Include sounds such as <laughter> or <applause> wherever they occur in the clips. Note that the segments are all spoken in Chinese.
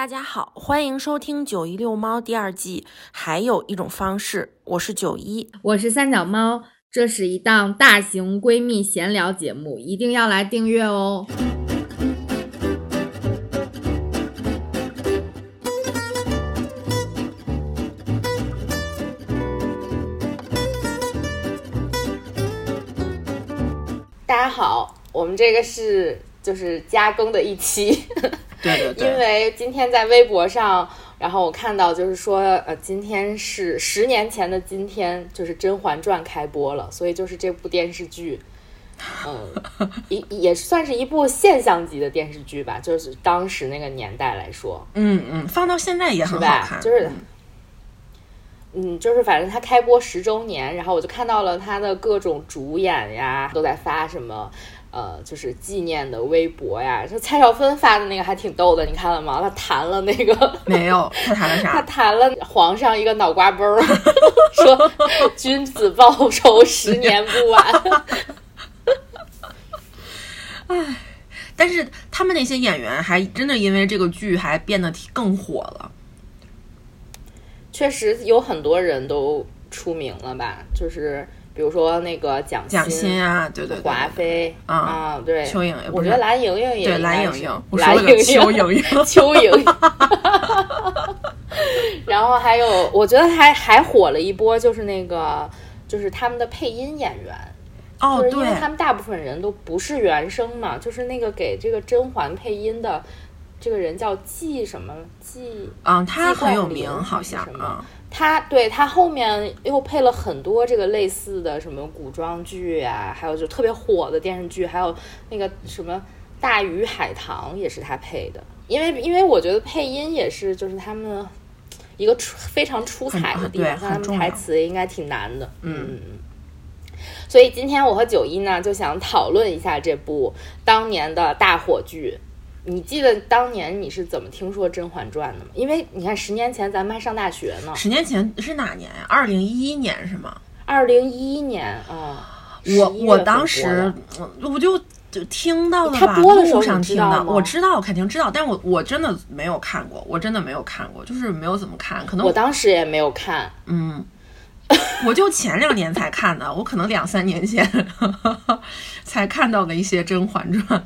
大家好，欢迎收听《九一遛猫》第二季。还有一种方式，我是九一，我是三脚猫。这是一档大型闺蜜闲聊节目，一定要来订阅哦。大家好，我们这个是就是加更的一期。对对对，因为今天在微博上，然后我看到就是说，呃，今天是十年前的今天，就是《甄嬛传》开播了，所以就是这部电视剧，<laughs> 嗯，也也算是一部现象级的电视剧吧，就是当时那个年代来说，嗯嗯，放到现在也很好看，就是，嗯，就是反正它开播十周年，然后我就看到了它的各种主演呀，都在发什么。呃，就是纪念的微博呀，就 <laughs> 蔡少芬发的那个还挺逗的，你看了吗？他弹了那个 <laughs> 没有？他弹了啥？<laughs> 他弹了皇上一个脑瓜崩儿，说君子报仇十年不晚。唉，但是他们那些演员还真的因为这个剧还变得更火了。确实有很多人都出名了吧？就是。比如说那个蒋蒋欣啊，对对，华妃啊，对，邱莹莹，我觉得蓝莹莹也对蓝莹莹，蓝莹莹，<laughs> 邱莹莹，<laughs> 邱莹莹。然后还有，我觉得还还火了一波，就是那个就是他们的配音演员哦，对，因为他们大部分人都不是原声嘛，就是那个给这个甄嬛配音的这个人叫季什么季，嗯，他很有名，好像啊。他对他后面又配了很多这个类似的什么古装剧啊，还有就特别火的电视剧，还有那个什么《大鱼海棠》也是他配的。因为因为我觉得配音也是就是他们一个出非常出彩的地方，像他们台词应该挺难的。嗯嗯嗯。所以今天我和九一呢就想讨论一下这部当年的大火剧。你记得当年你是怎么听说《甄嬛传》的吗？因为你看，十年前咱们还上大学呢。十年前是哪年呀？二零一一年是吗？二零一一年啊。我我当时我就就听到了吧，路上听的，我知道，肯定知道，但我我真的没有看过，我真的没有看过，就是没有怎么看，可能我当时也没有看，嗯，<laughs> 我就前两年才看的，我可能两三年前 <laughs> 才看到的一些《甄嬛传》。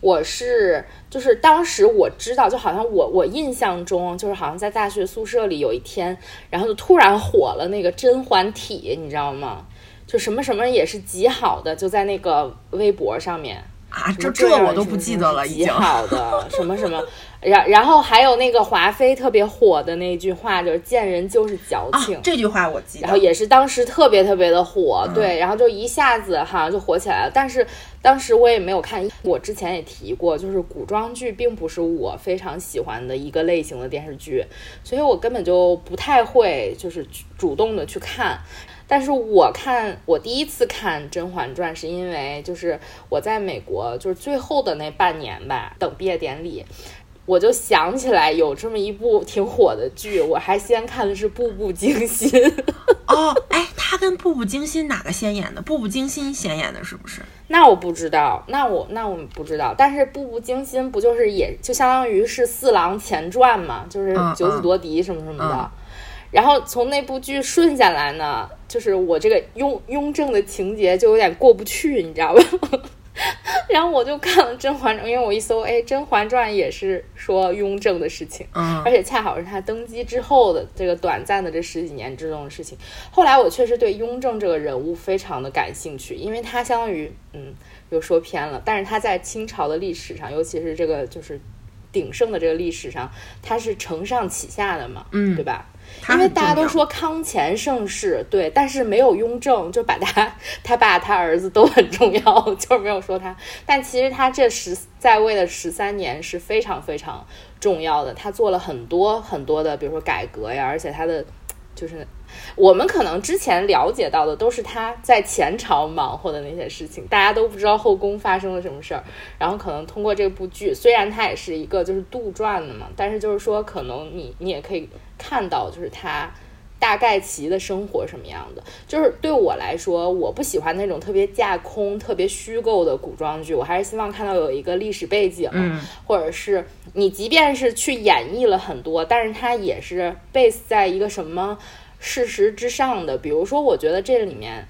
我是就是当时我知道，就好像我我印象中就是好像在大学宿舍里有一天，然后就突然火了那个甄嬛体，你知道吗？就什么什么也是极好的，就在那个微博上面啊，这这我都不记得了，极好的什么什么。然然后还有那个华妃特别火的那句话，就是见人就是矫情。这句话我记得。然后也是当时特别特别的火，对，然后就一下子好像就火起来了。但是当时我也没有看，我之前也提过，就是古装剧并不是我非常喜欢的一个类型的电视剧，所以我根本就不太会就是主动的去看。但是我看我第一次看《甄嬛传》，是因为就是我在美国，就是最后的那半年吧，等毕业典礼。我就想起来有这么一部挺火的剧，我还先看的是《步步惊心》。<laughs> 哦，哎，他跟《步步惊心》哪个先演的？《步步惊心》先演的是不是？那我不知道，那我那我不知道。但是《步步惊心》不就是也就相当于是四郎前传嘛，就是九子夺嫡什么什么的。然后从那部剧顺下来呢，就是我这个雍雍正的情节就有点过不去，你知道吧？<laughs> 然后我就看了《甄嬛传》，因为我一搜，哎，《甄嬛传》也是说雍正的事情，嗯，而且恰好是他登基之后的这个短暂的这十几年之中的事情。后来我确实对雍正这个人物非常的感兴趣，因为他相当于，嗯，又说偏了，但是他在清朝的历史上，尤其是这个就是鼎盛的这个历史上，他是承上启下的嘛，嗯，对吧？因为大家都说康乾盛世，对，但是没有雍正，就把他他爸他儿子都很重要，<laughs> 就是没有说他。但其实他这十在位的十三年是非常非常重要的，他做了很多很多的，比如说改革呀，而且他的就是我们可能之前了解到的都是他在前朝忙活的那些事情，大家都不知道后宫发生了什么事儿。然后可能通过这部剧，虽然它也是一个就是杜撰的嘛，但是就是说可能你你也可以。看到就是他大概其的生活什么样的。就是对我来说，我不喜欢那种特别架空、特别虚构的古装剧，我还是希望看到有一个历史背景，嗯或者是你即便是去演绎了很多，但是它也是 base 在一个什么事实之上的。比如说，我觉得这里面，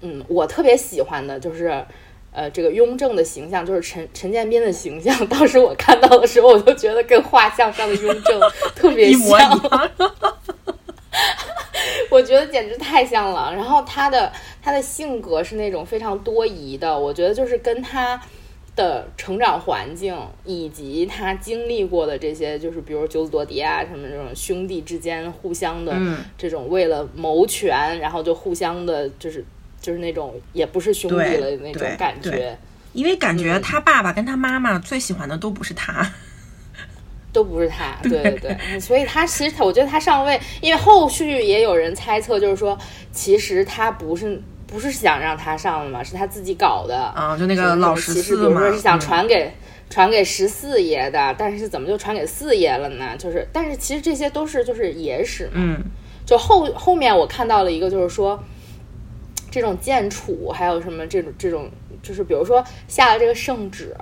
嗯，我特别喜欢的就是。呃，这个雍正的形象就是陈陈建斌的形象。<laughs> 当时我看到的时候，我就觉得跟画像上的雍正特别 <laughs> 一模一像，样。<laughs> <laughs> 我觉得简直太像了。然后他的他的性格是那种非常多疑的，我觉得就是跟他的成长环境以及他经历过的这些，就是比如九子夺嫡啊什么这种兄弟之间互相的嗯这种为了谋权，然后就互相的，就是就是那种也不是兄弟对了那种感觉。因为感嗯觉他爸爸跟他妈妈最喜欢的都不是他。都不是他，对。对对，嗯所以他其实他，我觉得他上位，因为后续也有人猜测，就是说，其实他不是不是想让他上的嘛，是他自己搞的，啊，就那那个老十其实比四嘛，如说是想嗯。传给、传给十四爷的，但是怎么就传给四爷了呢？就是，但是其实这些都是就是野史嘛，嗯。就后后面我看到了一个，就是说这种建储还有什么这种这种，就是比如说下了这个圣旨，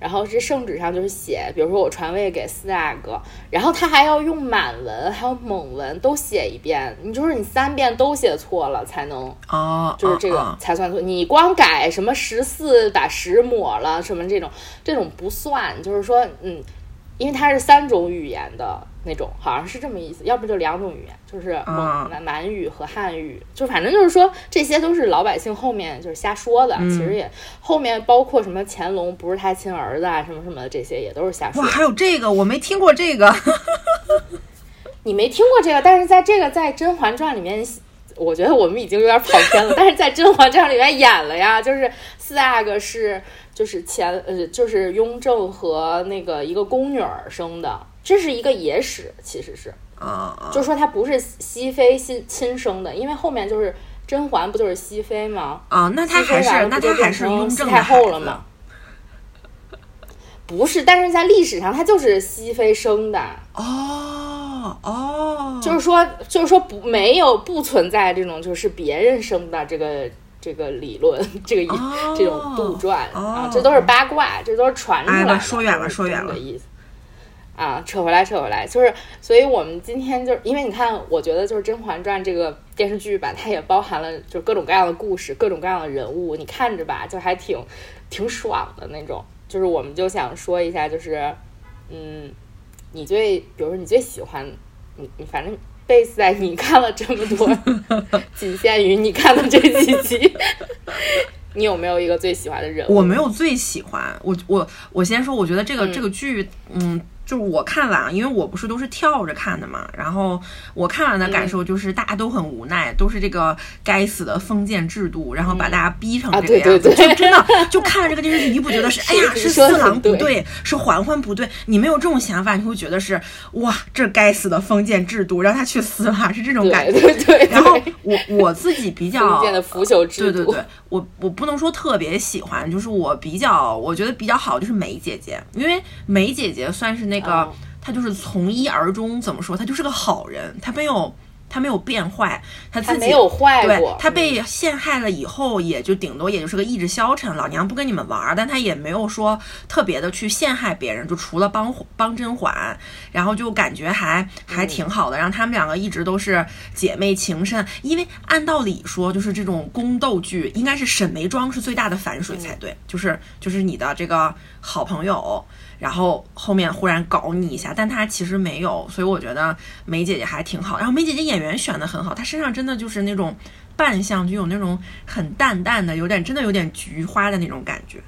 然后这圣旨上就是写，比如说我传位给四阿哥，然后他还要用满文还有蒙文都写一遍，你就是你三遍都写错了才能哦，就是这个哦才算错。你光改什么十四把十抹了什么这种，这种不算。就是说，嗯，因为它是三种语言的那种，好像是这么意思，要不就两种语言，就是满满语和汉语，就反正就是说这些都是老百姓后面就是瞎说的。嗯其实也后面包括什么乾隆不是他亲儿子啊，什么什么的，这些也都是瞎说哇，。还有这个我没听过这个。<laughs> 你没听过这个，但是在这个在《甄嬛传》里面，我觉得我们已经有点跑偏了。<laughs> 但是在《甄嬛传》里面演了呀，就是四阿哥是就是前呃就是雍正和那个一个宫女儿生的，这是一个野史，其实是，啊，就说他不是熹妃亲亲生的，因为后面就是甄嬛不就是熹妃吗？啊，那他还是那他还是雍正太后了吗？<laughs> 不是，但是在历史上他就是熹妃生的。哦哦，就是说，就是说不没有不存在这种就是别人生的这个这个理论，<laughs> 这个、哦这种杜撰、哦啊，这都是八卦，这都是传出来的。哎说远了说远了的意思。啊，扯回来，扯回来，就是，所以我们今天就是因为你看，我觉得就是《甄嬛传》这个电视剧吧，它也包含了就是各种各样的故事，各种各样的人物，你看着吧，就还挺挺爽的那种。就是我们就想说一下，就是，嗯，你最，比如说你最喜欢，你你反正 base 在你看了这么多，<laughs> 仅限于你看的这几集，<laughs> 你有没有一个最喜欢的人物？我没有最喜欢，我我我先说，我觉得这个、嗯这个剧，嗯，就是我看完，因为我不是都是跳着看的嘛，然后我看完的感嗯。受就是大家都很无奈，都是这个该死的封建制度，然后把大家逼成啊这个样子，对对。对就真的就看了这个电视剧，你不觉得是 <laughs> 哎呀是是四郎不对，是嬛嬛不对，你没有这种想法，你会觉得是哇这该死的封建制度，让他去死吧，是这种感觉。对对对，然后我我自己比较封建的腐朽制度，对对对，我我不能说特别喜欢，就是我比较我觉得比较好就是梅姐姐，因为梅姐姐算是那个、哦他就是从一而终，怎么说？他就是个好人，他没有他没有变坏，他自己他没有坏对他，被陷害了以后，也就顶多也就是个意志消沉，老娘不跟你们玩儿，但他也没有说特别的去陷害别人，就除了帮帮甄嬛，然后就感觉还还挺好的，然后他们两个一直都是姐妹情深。因为按道理说，就是这种宫斗剧，应该是沈眉庄是最大的反水才对，就是就是你的这个好朋友。然后后面忽然搞你一下，但她其实没有，所以我觉得梅姐姐还挺好。然后梅姐姐演员选的很好，她身上真的就是那种扮相，就有那种很淡淡的，有点真的有点菊花的那种感觉。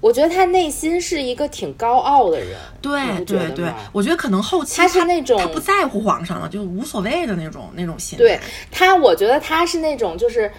我觉得他内心是一个挺高傲的人，对对对，我觉得可能后期他是那种他不在乎皇上了，就无所谓的那种那种心态。对他，我觉得他是那种，就是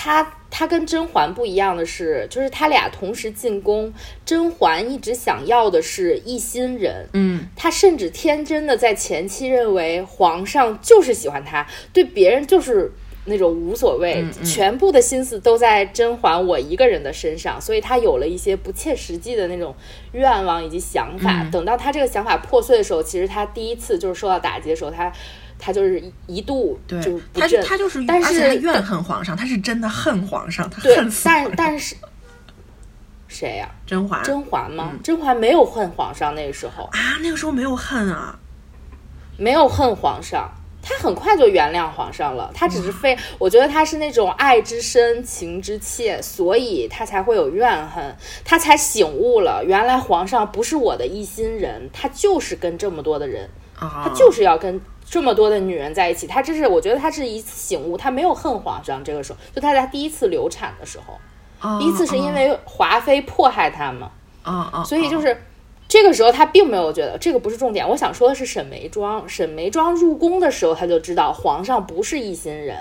他他跟甄嬛不一样的是，就是他俩同时进宫，甄嬛一直想要的是一心人，嗯，他甚至天真的在前期认为皇上就是喜欢他，对别人就是。那种无所谓，嗯嗯全部的心思都在甄嬛我一个人的身上，所以他有了一些不切实际的那种愿望以及想法。嗯等到他这个想法破碎的时候，其实他第一次就是受到打击的时候，他他就是一度对就，不他振，他就是，但是怨恨皇上，他是真的恨皇上，他对恨，死但但是谁呀、甄嬛。甄嬛吗？嗯。甄嬛没有恨皇上，那个时候。啊，那个时候没有恨啊，没有恨皇上。他很快就原谅皇上了，他只是非，我觉得他是那种爱之深，情之切，所以他才会有怨恨，他才醒悟了，原来皇上不是我的一心人，他就是跟这么多的人，啊，他就是要跟这么多的女人在一起，他这是我觉得他是一次醒悟，他没有恨皇上，这个时候就他在第一次流产的时候，哦第一次是因为华妃迫害他嘛，啊啊，所以就是是这个时候他并没有觉得这个不是重点。我想说的是沈眉庄，沈眉庄入宫的时候他就知道皇上不是一心人，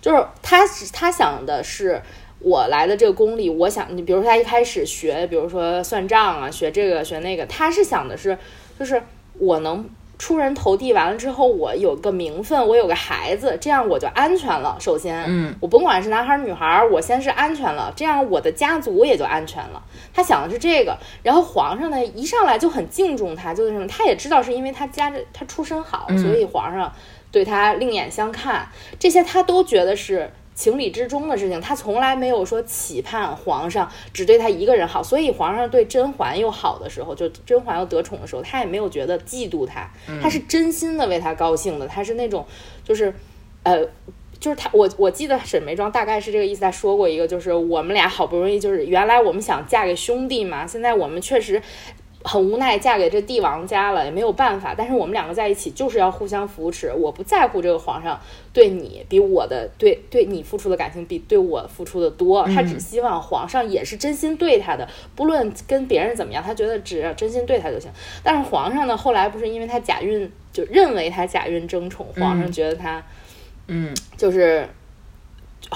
就是他他想的是。我来的这个宫里，我想你，比如说他一开始学，比如说算账啊，学这个学那个，他是想的是，就是我能出人头地，完了之后我有个名分，我有个孩子，这样我就安全了。首先，嗯，我甭管是男孩儿女孩儿，我先是安全了，这样我的家族也就安全了。他想的是这个，然后皇上呢一上来就很敬重他，就是什么，他也知道是因为他家这他出身好，嗯所以皇上对他另眼相看，这些他都觉得是。情理之中的事情，他从来没有说期盼皇上只对他一个人好，所以皇上对甄嬛又好的时候，就甄嬛又得宠的时候，他也没有觉得嫉妒他，他是真心的为他高兴的，他是那种就是，呃，就是他，我我记得沈眉庄大概是这个意思，他说过一个，就是我们俩好不容易，就是原来我们想嫁给兄弟嘛，现在我们确实很无奈嫁给这帝王家了，也没有办法，但是我们两个在一起就是要互相扶持，我不在乎这个皇上对你比我的对对你付出的感情比对我付出的多，他只希望皇上也是真心对他的，不论跟别人怎么样，他觉得只要真心对他就行。但是皇上呢，后来不是因为他假孕，就认为他假孕争宠，皇上觉得他。嗯就是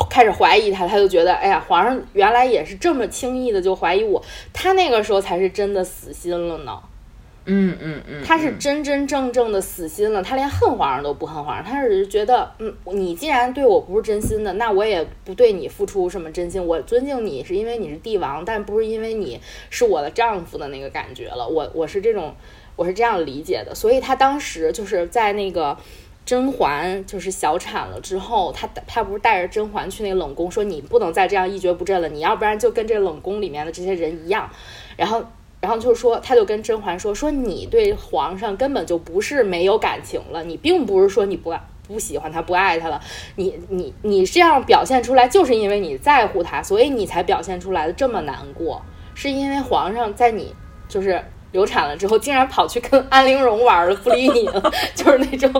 开始怀疑他，他就觉得，哎呀，皇上原来也是这么轻易的就怀疑我，他那个时候才是真的死心了呢。嗯嗯嗯，他是嗯真真正正的死心了，他连恨皇上都不恨皇上，他只是觉得，嗯，你既然对我不是真心的，那我也不对你付出什么真心。我尊敬你是因为你是帝王，但不是因为你是我的丈夫的那个感觉了。我我是这种，我是这样理解的。所以他当时就是在那个甄嬛就是小产了之后，他他不是带着甄嬛去那个冷宫，说你不能再这样一蹶不振了，你要不然就跟这冷宫里面的这些人一样，然后。然后就说，他就跟甄嬛说，说你对皇上根本就不是没有感情了，你并不是说你不爱不喜欢他、不爱他了，你你你这样表现出来，就是因为你在乎他，所以你才表现出来的这么难过，是因为皇上在你就是流产了之后，竟然跑去跟安陵容玩了，不理你了，<laughs> 就是那种，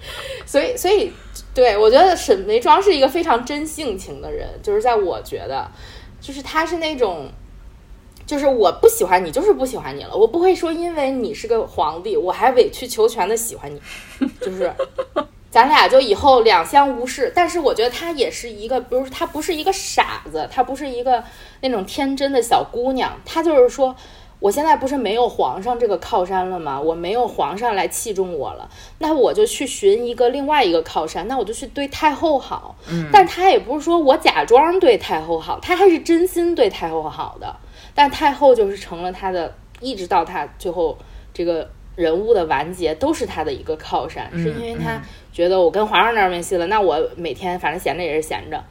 <laughs> 所以所以对我觉得沈眉庄是一个非常真性情的人，就是在我觉得，就是他是那种。就是我不喜欢你，就是不喜欢你了。我不会说因为你是个皇帝，我还委曲求全的喜欢你，就是 <laughs> 咱俩就以后两相无事。但是我觉得她也是一个，比如说她不是一个傻子，她不是一个那种天真的小姑娘，她就是说。我现在不是没有皇上这个靠山了吗？我没有皇上来器重我了，那我就去寻一个另外一个靠山，那我就去对太后好。嗯但他也不是说我假装对太后好，他还是真心对太后好的。但太后就是成了他的，一直到他最后这个人物的完结，都是他的一个靠山，嗯是因为他觉得我跟皇上那儿没戏了，那我每天反正闲着也是闲着，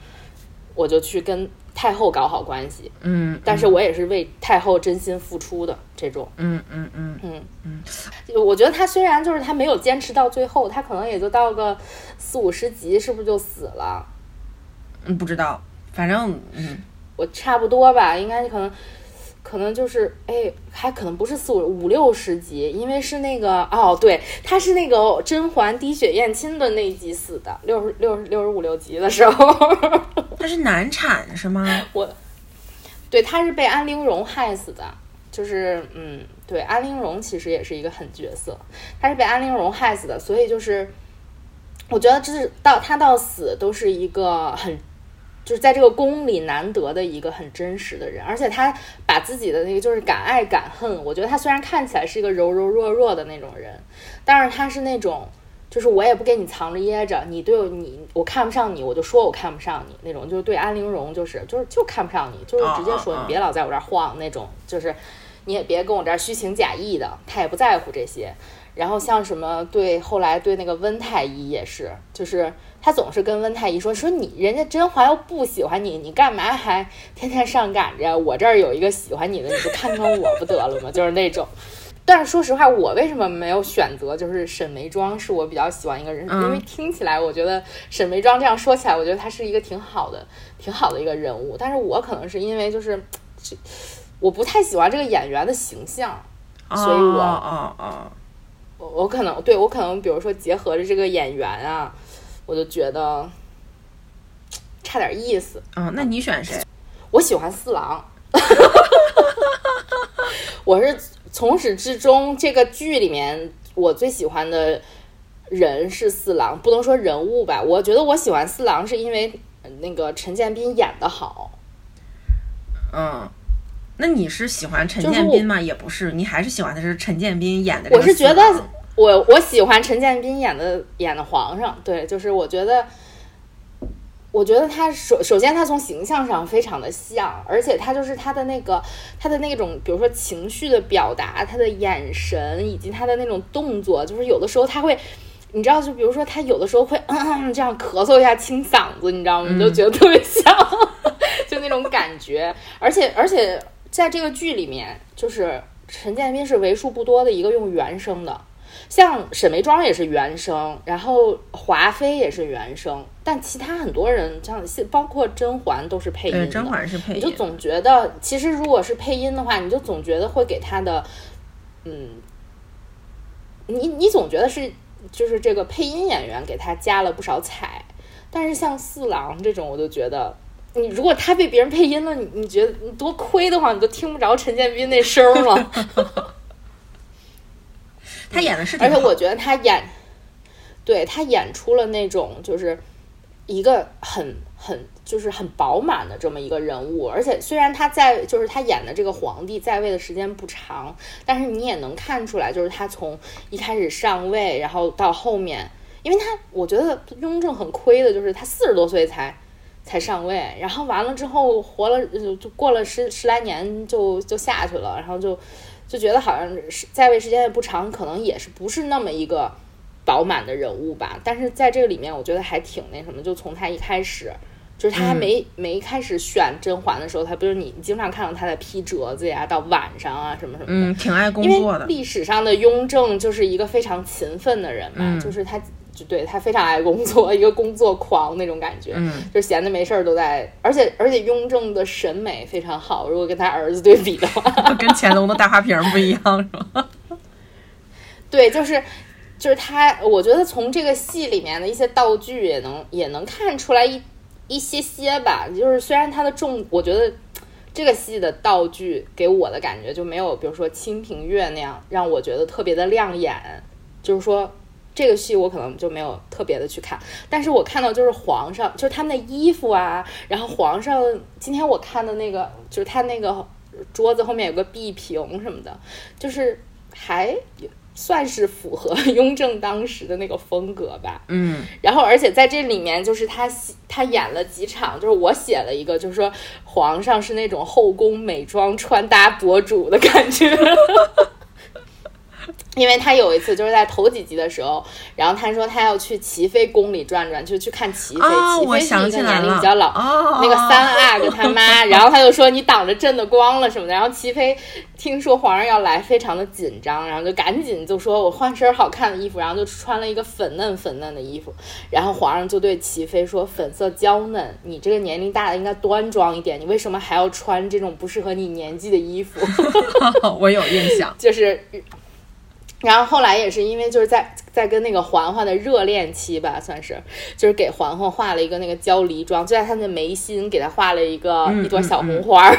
我就去跟太后搞好关系。嗯，但是我也是为太后真心付出的这种。嗯嗯嗯嗯嗯，我觉得他虽然就是他没有坚持到最后，他可能也就到个四五十集，是不是就死了？嗯，不知道，反正嗯我差不多吧，应该可能。可能就是哎，还可能不是四五五六十集，因为是那个哦，对，他是那个甄嬛滴血验亲的那一集死的，六十六十六十五六集的时候，<laughs> 他是难产是吗？我，对，他是被安陵容害死的，就是嗯，对，安陵容其实也是一个狠角色，他是被安陵容害死的，所以就是，我觉得这是到他到死都是一个很。就是在这个宫里难得的一个很真实的人，而且他把自己的那个就是敢爱敢恨。我觉得他虽然看起来是一个柔柔弱弱的那种人，但是他是那种，就是我也不给你藏着掖着，你对你我看不上你，我就说我看不上你那种。就是对安陵容就是就是就看不上你，就是直接说你别老在我这儿晃那种，就是你也别跟我这儿虚情假意的，他也不在乎这些。然后像什么对后来对那个温太医也是，就是他总是跟温太医说说你人家甄嬛又不喜欢你，你干嘛还天天上赶着？我这儿有一个喜欢你的，你就看看我不得了吗？<laughs> 就是那种。但是说实话，我为什么没有选择就是沈眉庄是我比较喜欢一个人？因为听起来我觉得沈眉庄这样说起来，我觉得她是一个挺好的、挺好的一个人物。但是我可能是因为就是我不太喜欢这个演员的形象，所以我哦哦。我我可能对我可能比如说结合着这个演员啊，我就觉得差点意思。嗯，那你选谁？我喜欢四郎。<laughs> 我是从始至终这个剧里面我最喜欢的人是四郎，不能说人物吧。我觉得我喜欢四郎是因为那个陈建斌演的好。嗯。那你是喜欢陈建斌吗？也不是，你还是喜欢的是陈建斌演的。我是觉得我我喜欢陈建斌演的演的皇上，对，就是我觉得，我觉得他首首先他从形象上非常的像，而且他就是他的那个他的那种，比如说情绪的表达，他的眼神以及他的那种动作，就是有的时候他会，你知道，就比如说他有的时候会嗯嗯这样咳嗽一下清嗓子，你知道吗？你就觉得特别像，<laughs> 就那种感觉，而且而且。在这个剧里面，就是陈建斌是为数不多的一个用原声的，像沈眉庄也是原声，然后华妃也是原声，但其他很多人像包括甄嬛都是配音的。甄嬛是配音。你就总觉得，其实如果是配音的话，你就总觉得会给他的，嗯，你你总觉得是就是这个配音演员给他加了不少彩，但是像四郎这种，我就觉得。你如果他被别人配音了，你你觉得你多亏的话，你都听不着陈建斌那声了。<laughs> 他演的是，而且我觉得他演，对他演出了那种就是一个很很就是很饱满的这么一个人物。而且虽然他在就是他演的这个皇帝在位的时间不长，但是你也能看出来，就是他从一开始上位，然后到后面，因为他我觉得雍正很亏的，就是他四十多岁才。才上位，然后完了之后活了就过了十十来年就就下去了，然后就就觉得好像是在位时间也不长，可能也是不是那么一个饱满的人物吧。但是在这个里面，我觉得还挺那什么，就从他一开始，就是他还没没开始选甄嬛的时候，他不是你经常看到他在批折子呀，到晚上啊什么什么的，嗯，挺爱工作的。历史上的雍正就是一个非常勤奋的人嘛，就是他。就对他非常爱工作，<laughs> 一个工作狂那种感觉，嗯，就闲的没事儿都在，而且而且雍正的审美非常好，如果跟他儿子对比的话，<laughs> 跟乾隆的大花瓶不一样是吧？<laughs> 对，就是就是他，我觉得从这个戏里面的一些道具也能也能看出来一一些些吧，就是虽然他的重，我觉得这个戏的道具给我的感觉就没有，比如说《清平乐》那样让我觉得特别的亮眼，就是说。这个戏我可能就没有特别的去看，但是我看到就是皇上，就是他们的衣服啊，然后皇上今天我看的那个，就是他那个桌子后面有个壁屏什么的，就是还算是符合 <laughs> 雍正当时的那个风格吧。嗯，然后而且在这里面就是他他演了几场，就是我写了一个，就是说皇上是那种后宫美妆穿搭博主的感觉。<laughs> <laughs> 因为他有一次就是在头几集的时候，然后他说他要去齐妃宫里转转，就去看齐妃。齐妃是一个年龄比较老，那个三阿哥他妈。<laughs> 然后他就说你挡着朕的光了什么的。然后齐妃听说皇上要来，非常的紧张，然后就赶紧就说我换身好看的衣服，然后就穿了一个粉嫩粉嫩的衣服。然后皇上就对齐妃说：“粉色娇嫩，你这个年龄大的应该端庄一点，你为什么还要穿这种不适合你年纪的衣服？” <laughs> 我有印象，就是。然后后来也是因为就是在在跟那个嬛嬛的热恋期吧，算是就是给嬛嬛画了一个那个焦梨妆，就在她的眉心给她画了一个一朵小红花儿，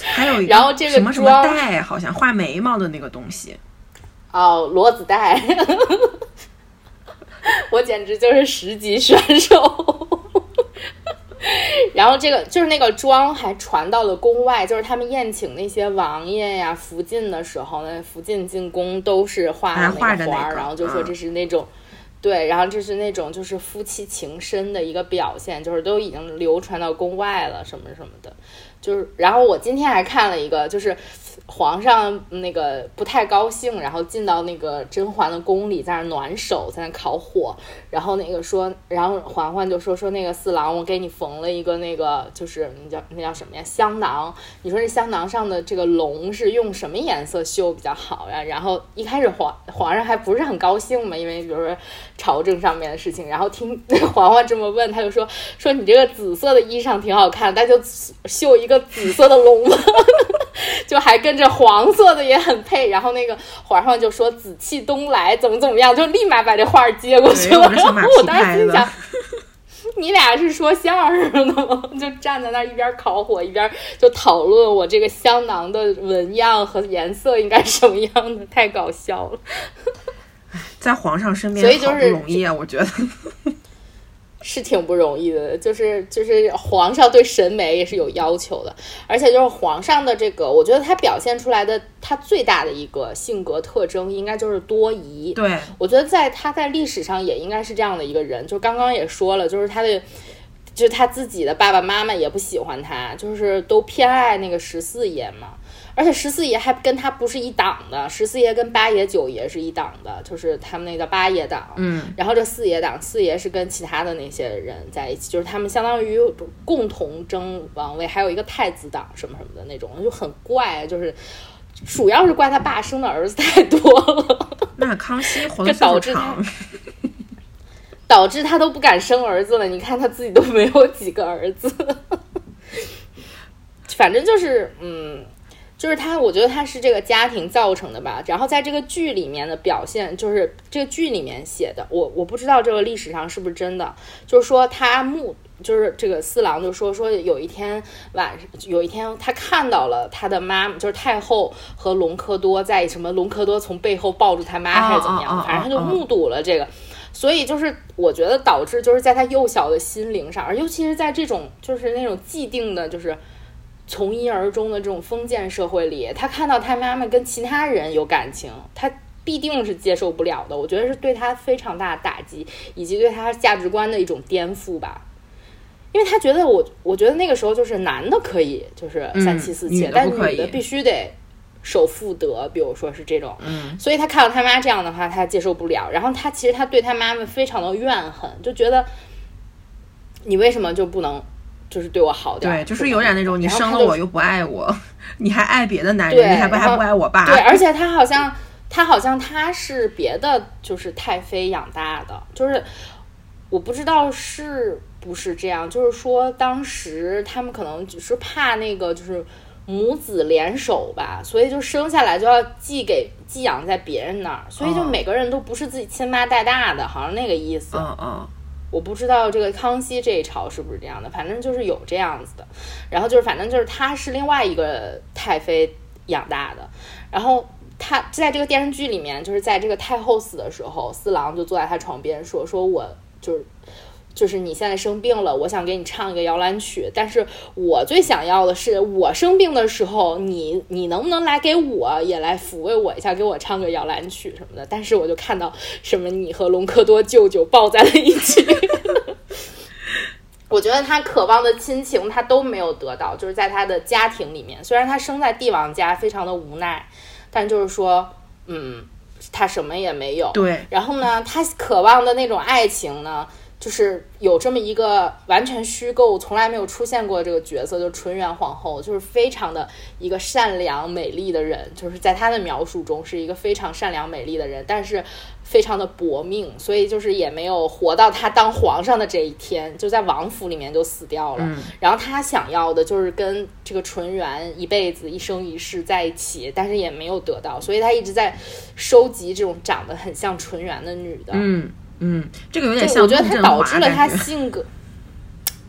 还有然后这个什么什么带，好像画眉毛的那个东西，哦，罗子带，<laughs> 我简直就是十级选手。<laughs> 然后这个就是那个妆还传到了宫外，就是他们宴请那些王爷呀、福晋的时候，那福晋进宫都是画那个花儿，然后就说这是那种，对，然后这是那种就是夫妻情深的一个表现，就是都已经流传到宫外了，什么什么的。就是，然后我今天还看了一个，就是皇上那个不太高兴，然后进到那个甄嬛的宫里，在那暖手，在那烤火，然后那个说，然后嬛嬛就说说那个四郎，我给你缝了一个那个，就是那叫那叫什么呀？香囊。你说这香囊上的这个龙是用什么颜色绣比较好呀？然后一开始皇皇上还不是很高兴嘛，因为比如说朝政上面的事情，然后听嬛嬛这么问，他就说说你这个紫色的衣裳挺好看，那就绣一个紫色的龙吧，就还跟着黄色的也很配。然后那个皇上就说紫气东来，怎么怎么样，就立马把这话接过去了。<laughs> 我当时心想。你俩是说相声的吗？就站在那儿一边烤火一边就讨论我这个香囊的纹样和颜色应该什么样的，太搞笑了。在皇上身边，所以就是不容易啊，我觉得是挺不容易的。就是就是皇上对审美也是有要求的，而且就是皇上的这个，我觉得他表现出来的他最大的一个性格特征，应该就是多疑。对，我觉得在他在历史上也应该是这样的一个人。就刚刚也说了，就是他的。就是他自己的爸爸妈妈也不喜欢他，就是都偏爱那个十四爷嘛。而且十四爷还跟他不是一党的，十四爷跟八爷、九爷是一党的，就是他们那个八爷党。嗯，然后这四爷党，四爷是跟其他的那些人在一起，就是他们相当于共同争王位，还有一个太子党什么什么的那种，就很怪。就是主要是怪他爸生的儿子太多了。<laughs> 那康熙活的导致他。<laughs> 导致他都不敢生儿子了。你看他自己都没有几个儿子，<laughs> 反正就是，嗯，就是他，我觉得他是这个家庭造成的吧。然后在这个剧里面的表现，就是这个剧里面写的，我我不知道这个历史上是不是真的。就是说他目，就是这个四郎就说说有一天晚上，有一天他看到了他的妈，就是太后和隆科多在什么，隆科多从背后抱住他妈还是怎么样，反正他就目睹了这个。所以就是我觉得导致就是在他幼小的心灵上，而尤其是在这种就是那种既定的，就是从一而终的这种封建社会里，他看到他妈妈跟其他人有感情，他必定是接受不了的。我觉得是对他非常大的打击，以及对他价值观的一种颠覆吧。因为他觉得我，我觉得那个时候就是男的可以就是三妻四妾，但女的必须得。守妇德，比如说是这种，嗯，所以他看到他妈这样的话，他接受不了。然后他其实他对他妈妈非常的怨恨，就觉得你为什么就不能就是对我好点？对，就是有点那种你生了我又不爱我，<laughs> 你还爱别的男人，你还不还不爱我爸？对，而且他好像他好像他是别的就是太妃养大的，就是我不知道是不是这样，就是说当时他们可能只是怕那个就是。母子联手吧，所以就生下来就要寄给寄养在别人那儿，所以就每个人都不是自己亲妈带大的，好像那个意思。嗯嗯，我不知道这个康熙这一朝是不是这样的，反正就是有这样子的。然后就是反正就是他是另外一个太妃养大的，然后他在这个电视剧里面，就是在这个太后死的时候，四郎就坐在他床边说：“说我就是。”就是你现在生病了，我想给你唱一个摇篮曲，但是我最想要的是我生病的时候，你你能不能来给我也来抚慰我一下，给我唱个摇篮曲什么的？但是我就看到什么你和隆科多舅舅抱在了一起，<laughs> 我觉得他渴望的亲情他都没有得到，就是在他的家庭里面，虽然他生在帝王家，非常的无奈，但就是说，嗯，他什么也没有。对，然后呢，他渴望的那种爱情呢？就是有这么一个完全虚构、从来没有出现过这个角色，就是纯元皇后，就是非常的一个善良美丽的人，就是在她的描述中是一个非常善良美丽的人，但是非常的薄命，所以就是也没有活到她当皇上的这一天，就在王府里面就死掉了。然后她想要的就是跟这个纯元一辈子、一生一世在一起，但是也没有得到，所以她一直在收集这种长得很像纯元的女的。嗯。嗯，这个有点像我觉得他导致了他性格，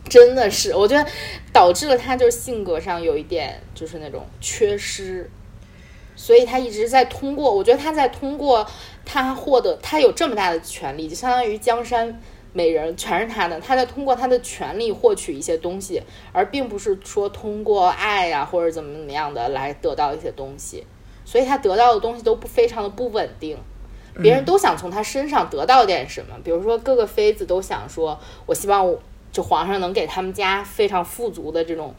真的是，我觉得导致了他就是性格上有一点就是那种缺失，所以他一直在通过，我觉得他在通过他获得他有这么大的权利，就相当于江山美人全是他的，他在通过他的权利获取一些东西，而并不是说通过爱呀或者怎么怎么样的来得到一些东西，所以他得到的东西都不非常的不稳定。别人都想从他身上得到点什么，比如说各个妃子都想说，我希望就皇上能给他们家非常富足的这种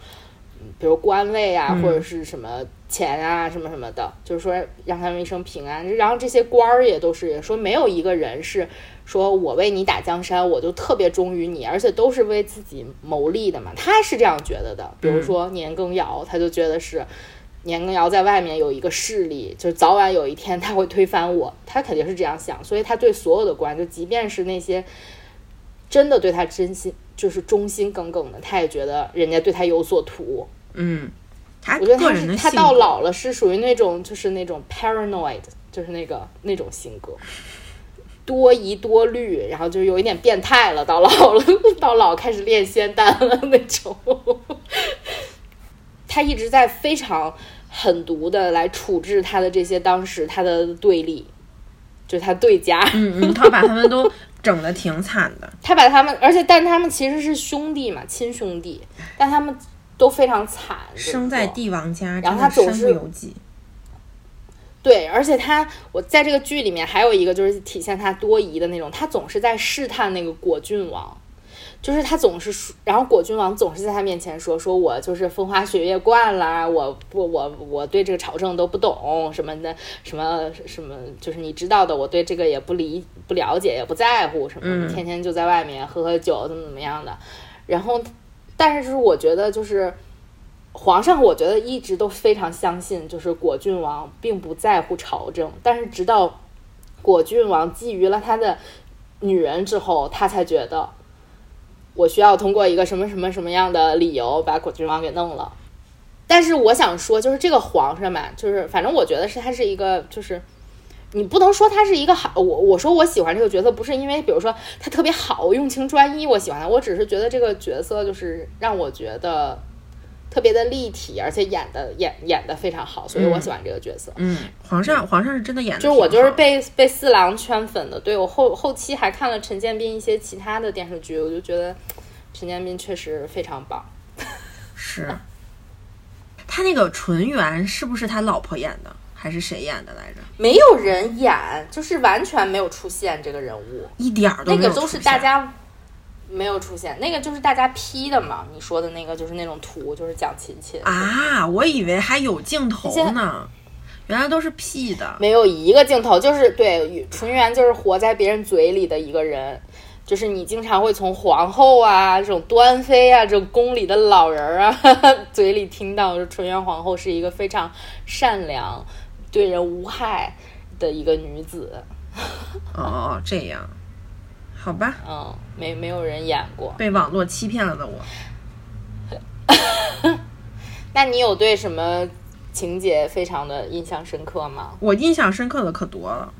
比如官位啊，嗯或者是什么钱啊，什么什么的，就是说让他们一生平安。然后这些官儿也都是说，没有一个人是说我为你打江山，我就特别忠于你，而且都是为自己谋利的嘛。他是这样觉得的。比如说年羹尧，他就觉得是。年羹尧在外面有一个势力，就是早晚有一天他会推翻我，他肯定是这样想，所以他对所有的官，就即便是那些真的对他真心就是忠心耿耿的，他也觉得人家对他有所图。嗯，他我觉得他是他到老了是属于那种就是那种 paranoid，就是那个那种性格，多疑多虑，然后就有一点变态了。到老了，<laughs> 到老开始练仙丹了那种。他一直在非常狠毒的来处置他的这些当时他的对立，就是他对家。嗯嗯，他把他们都整的挺惨的。<laughs> 他把他们，而且但他们其实是兄弟嘛，亲兄弟，但他们都非常惨，生在帝王家，然后他总是由己。对，而且他，我在这个剧里面还有一个就是体现他多疑的那种，他总是在试探那个果郡王，就是他总是说，然后果郡王总是在他面前说，说我就是风花雪月惯了，我不，我我对这个朝政都不懂什么的，什么什么，就是你知道的，我对这个也不理不了解，也不在乎什么天天就在外面喝喝酒，怎么怎么样的，然后，但是就是我觉得就是。皇上，我觉得一直都非常相信，就是果郡王并不在乎朝政，但是直到果郡王觊觎了他的女人之后，他才觉得我需要通过一个什么什么什么样的理由把果郡王给弄了。但是我想说，就是这个皇上嘛，就是反正我觉得是他是一个，就是你不能说他是一个好，我我说我喜欢这个角色，不是因为比如说他特别好，用情专一，我喜欢他，我只是觉得这个角色就是让我觉得。特别的立体，而且演的演演的非常好，所以我喜欢这个角色。嗯，皇上皇上是真的演的，就是我就是被被四郎圈粉的，对我后后期还看了陈建斌一些其他的电视剧，我就觉得陈建斌确实非常棒。是。他那个纯元是不是他老婆演的，还是谁演的来着？没有人演，就是完全没有出现这个人物，一点儿都那没有那个都是大家没有出现，那个就是大家 P 的嘛。你说的那个就是那种图，就是讲亲戚啊，我以为还有镜头呢，原来都是 P 的。没有一个镜头，就是对纯元就是活在别人嘴里的一个人，就是你经常会从皇后啊、这种端妃啊、这种宫里的老人儿啊 <laughs> 嘴里听到，说纯元皇后是一个非常善良、对人无害的一个女子。哦，这样，好吧，嗯，没没有人演过。被网络欺骗了的我。<laughs> 那你有对什么情节非常的印象深刻吗？我印象深刻的可多了，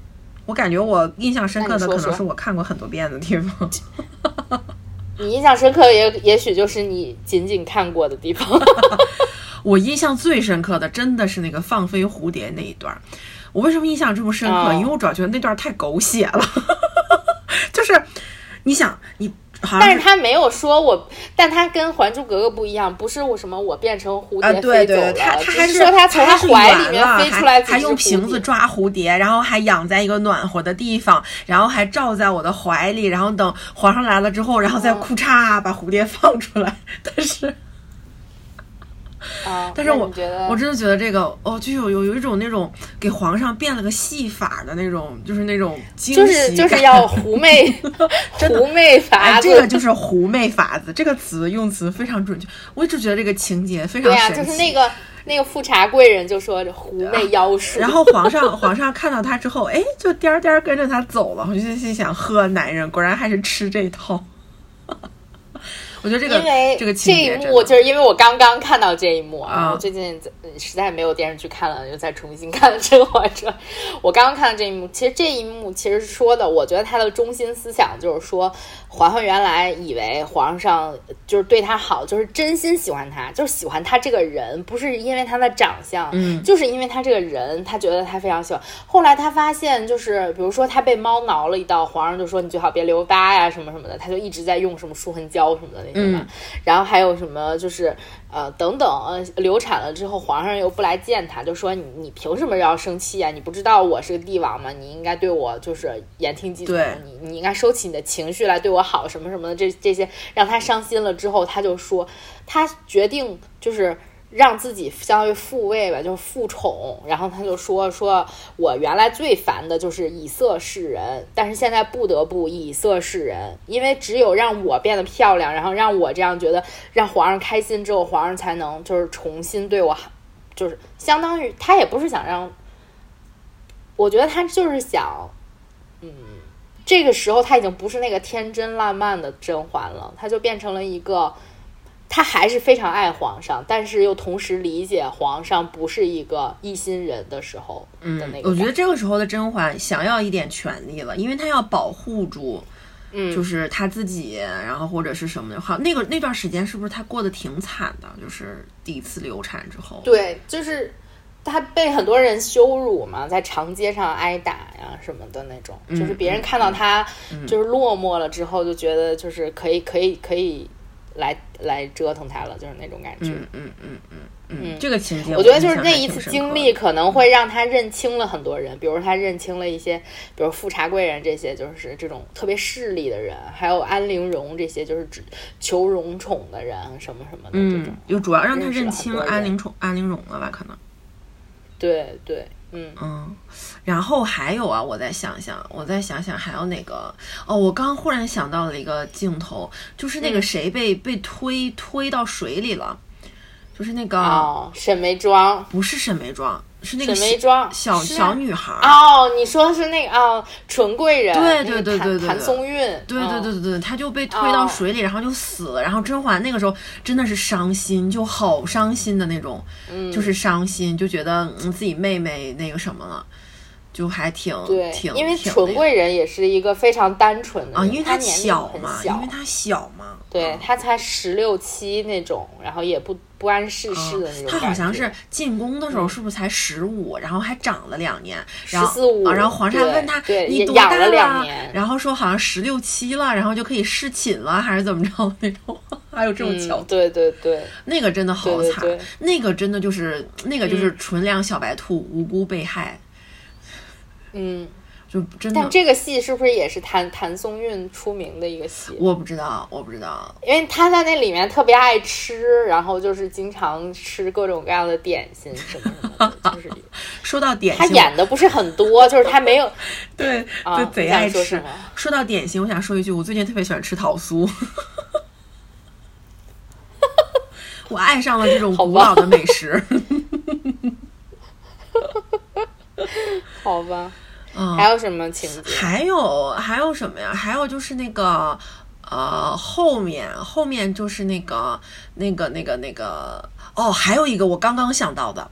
我感觉我印象深刻的可能是我看过很多遍的地方。<laughs> 你印象深刻也也许就是你仅仅看过的地方。<laughs> 我印象最深刻的真的是那个放飞蝴蝶那一段儿。我为什么印象这么深刻？哦因为我主要觉得那段儿太狗血了，就是你想你。但是他没有说我，但他跟《还珠格格》不一样，不是我什么我变成蝴啊，蝶对对，飞走了，他他还是是说他从他怀里面飞出来几还还用瓶子抓蝴蝶，然后还养在一个暖和的地方，然后还罩在我的怀里，然后等皇上来了之后，然后再嗯裤衩把蝴蝶放出来。<laughs> 但是，啊。<laughs> 但是我我真的觉得这个哦，就有有有一种那种给皇上变了个戏法的那种，就是那种惊喜就是就是要 <laughs> 狐媚 <laughs> 狐媚法哎，子，这个就是狐媚法子，这个词用词非常准确。我一直觉得这个情节非常神奇。就是那个那个富察贵人就说这狐媚妖术，然后皇上皇上看到他之后，哎，就颠儿颠儿跟着他走了。我就心想，呵，男人果然还是吃这套。我觉得这个因为这个这一幕就是因为我刚刚看到这一幕啊我最近在实在没有电视剧看了，又再重新看了《甄嬛传》。我刚刚看到这一幕，其实这一幕其实说的，我觉得他的中心思想就是说，嬛嬛原来以为皇上就是对她好，就是真心喜欢她，就是喜欢她这个人，不是因为她的长相，嗯就是因为她这个人，她觉得她非常喜欢。后来她发现，就是比如说她被猫挠了一道，皇上就说你最好别留疤呀什么什么的，她就一直在用什么舒痕胶什么的那嗯然后还有什么就是呃等等，呃流产了之后皇上又不来见他，就说你你凭什么要生气啊？你不知道我是个帝王吗？你应该对我就是言听计从，你你应该收起你的情绪来对我好什么什么的，这这些让他伤心了之后，他就说他决定就是。让自己相当于复位吧，就是复宠。然后他就说：“说我原来最烦的就是以色侍人，但是现在不得不以色侍人，因为只有让我变得漂亮，然后让我这样觉得让皇上开心之后，皇上才能就是重新对我，就是相当于他也不是想让，我觉得他就是想，嗯，这个时候他已经不是那个天真烂漫的甄嬛了，他就变成了一个。”他还是非常爱皇上，但是又同时理解皇上不是一个一心人的时候的那个。我觉得这个时候的甄嬛想要一点权利了，因为她要保护住，嗯，就是她自己，然后或者是什么的。好，那个那段时间是不是她过得挺惨的？就是第一次流产之后，对，就是她被很多人羞辱嘛，在长街上挨打呀什么的那种，就是别人看到她就是落寞了之后，就觉得就是可以可以可以。来来折腾他了，就是那种感觉。嗯嗯嗯嗯嗯，这个情节，我觉得就是那一次经历可能会让他认清了很多人，比如他认清了一些，比如富察贵人这些，就是这种特别势利的人，还有安陵容这些，就是只求荣宠的人，什么什么的这种。就主要让他认清安陵宠安陵容了吧？可能。对对。嗯嗯，然后还有啊，我再想想，我再想想还有哪个？哦，我刚忽然想到了一个镜头，就是那个谁被被推推到水里了，就是那个沈眉庄，不是沈眉庄。是那个沈眉庄小小女孩哦，你说的是那个哦，纯贵人，对对对对对，谭松韵，对对对对对，她就被推到水里，然后就死了。然后甄嬛那个时候真的是伤心，就好伤心的那种，就是伤心，就觉得嗯自己妹妹那个什么了。就还挺对，挺因为纯贵人也是一个非常单纯的啊，因为她小嘛，因为她小嘛，对他才十六七那种，然后也不不谙世事的那种。他好像是进宫的时候是不是才十五，然后还长了两年，十四五，然后皇上问他你多大了，然后说好像十六七了，然后就可以侍寝了，还是怎么着 <laughs> 那种？还有这种桥段，对对对，那个真的好惨，那个真的就是那个就是纯良小白兔无辜被害。嗯，就真的。但这个戏是不是也是谭谭松韵出名的一个戏？我不知道，我不知道，因为他在那里面特别爱吃，然后就是经常吃各种各样的点心什么什么的。<laughs> 就是说到点心，他演的不是很多，就是他没有 <laughs> 对对贼爱吃。说到点心，我想说一句，我最近特别喜欢吃桃酥，<laughs> 我爱上了这种古老的美食。好吧。还有什么情节？还有还有什么呀？还有就是那个呃，后面后面就是那个那个那个那个哦，还有一个我刚刚想到的，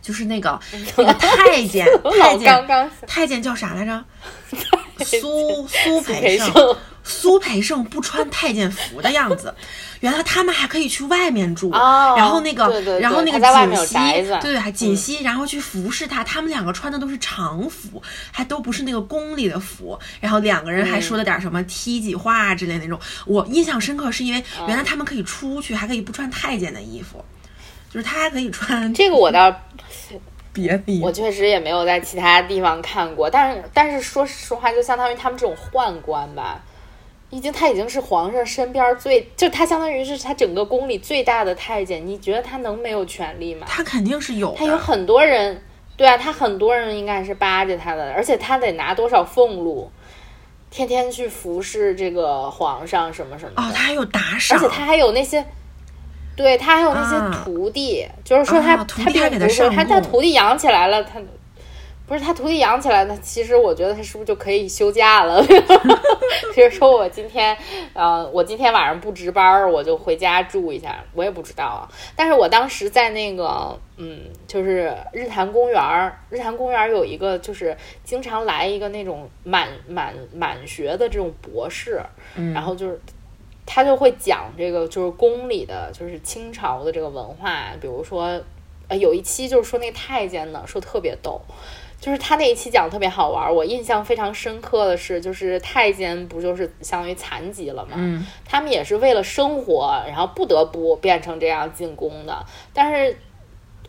就是那个那个太监 <laughs> 太监太监叫啥来着？<laughs> 苏 <laughs> 苏培盛。苏培盛不穿太监服的样子，<laughs> 原来他们还可以去外面住，然后那个，然后那个锦溪，对对，还锦溪，然后去服侍他。他们两个穿的都是常服，还都不是那个宫里的服。然后两个人还说了点什么梯级话之类那种。我印象深刻，是因为原来他们可以出去，还可以不穿太监的衣服，就是他还可以穿这个。我倒别的，我确实也没有在其他地方看过，但是但是说实话，就相当于他们这种宦官吧。已经，他已经是皇上身边最，就他相当于是他整个宫里最大的太监。你觉得他能没有权利吗？他肯定是有，他有很多人，对啊，他很多人应该是巴结他的，而且他得拿多少俸禄，天天去服侍这个皇上什么什么的。哦，他还有打赏，而且他还有那些，对他还有那些徒弟，就是说他他并不是他他徒弟养起来了，他。不是他徒弟养起来的，其实我觉得他是不是就可以休假了？<laughs> 比如说我今天，呃，我今天晚上不值班，我就回家住一下。我也不知道啊。但是我当时在那个，嗯，就是日坛公园，日坛公园有一个，就是经常来一个那种满满满学的这种博士，然后就是他就会讲这个，就是宫里的，就是清朝的这个文化。比如说，呃，有一期就是说那个太监呢，说特别逗。就是他那一期讲的特别好玩，我印象非常深刻的是，就是太监不就是相当于残疾了嘛？嗯，他们也是为了生活，然后不得不变成这样进宫的。但是，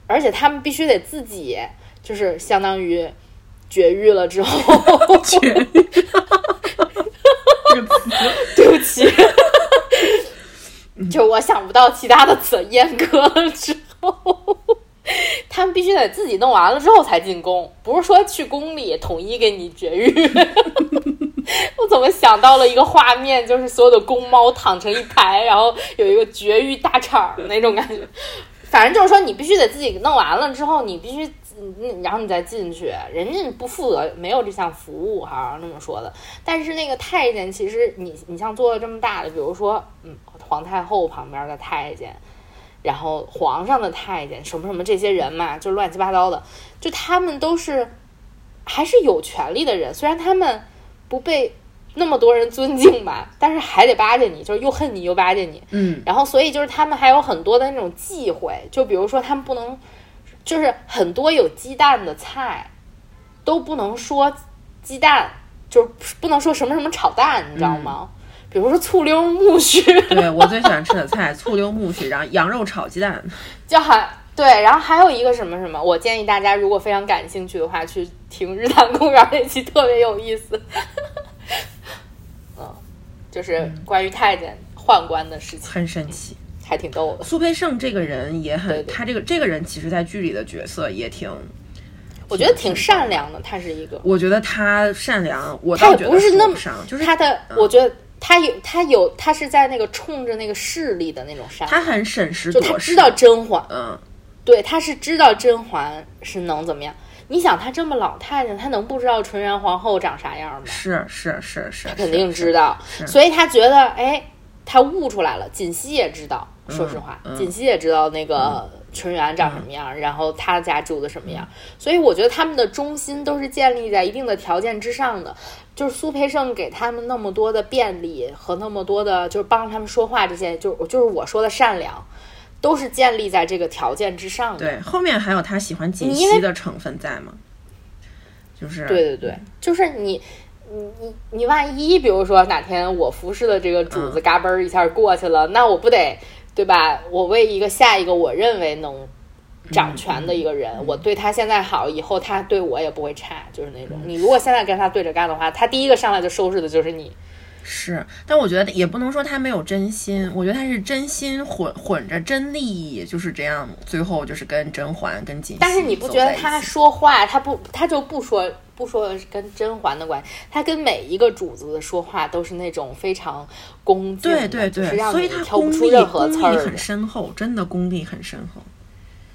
而且他们必须得自己，就是相当于绝育了之后，绝育，<laughs> 对不起，就我想不到其他的词，阉割了之后。他们必须得自己弄完了之后才进宫，不是说去宫里统一给你绝育。<laughs> 我怎么想到了一个画面，就是所有的公猫躺成一排，然后有一个绝育大场那种感觉。反正就是说，你必须得自己弄完了之后，你必须，嗯，然后你再进去，人家不负责，没有这项服务，好像那么说的。但是那个太监，其实你你像做了这么大的，比如说，嗯，皇太后旁边的太监，然后皇上的太监，什么什么这些人嘛，就乱七八糟的，就他们都是还是有权利的人，虽然他们不被。那么多人尊敬吧，但是还得巴结你，就是又恨你又巴结你。嗯，然后所以就是他们还有很多的那种忌讳，就比如说他们不能，就是很多有鸡蛋的菜都不能说鸡蛋，就是不能说什么什么炒蛋，你知道吗？比如说醋溜木须，<laughs> 对我最喜欢吃的菜，醋溜木须，然后羊肉炒鸡蛋，就还对，然后还有一个什么什么，我建议大家如果非常感兴趣的话，去听日坛公园那期，特别有意思。<laughs> 嗯就是关于太监宦官的事情，很神奇，还挺逗的。苏培盛这个人也很，他这个这个人其实，在剧里的角色也挺，我觉得挺善良的。他是一个，我觉得他善良，我他也不是那么伤，就是他的，我觉得他有他有他是在那个冲着那个势力的那种杀，他很审时度势，就他知道甄嬛，嗯，对，他是知道甄嬛是能怎么样。你想，他这么老太太，他能不知道纯元皇后长啥样吗？是是是是，他肯定知道。所以他觉得，哎，他悟出来了。锦汐也知道，说实话，锦汐也知道那个纯元长什么样，然后他家住的什么样。所以我觉得他们的中心都是建立在一定的条件之上的。就是苏培盛给他们那么多的便利和那么多的，就是帮他们说话这些，就就是我说的善良。都是建立在这个条件之上的。对，后面还有他喜欢锦溪的成分在吗？就是对对对，就是你你你你万一比如说哪天我服侍的这个主子嘎嘣儿一下过去了，那我不得对吧？我为一个下一个我认为能掌权的一个人，我对他现在好，以后他对我也不会差，就是那种。你如果现在跟他对着干的话，他第一个上来就收拾的就是你。是，但我觉得也不能说他没有真心，我觉得他是真心混混着真利益，就是这样，最后就是跟甄嬛跟锦。但是你不觉得他说话，他不，他就不说不说跟甄嬛的关系，他跟每一个主子的说话都是那种非常恭敬，对对对，所以他功力功力很深厚，真的功力很深厚。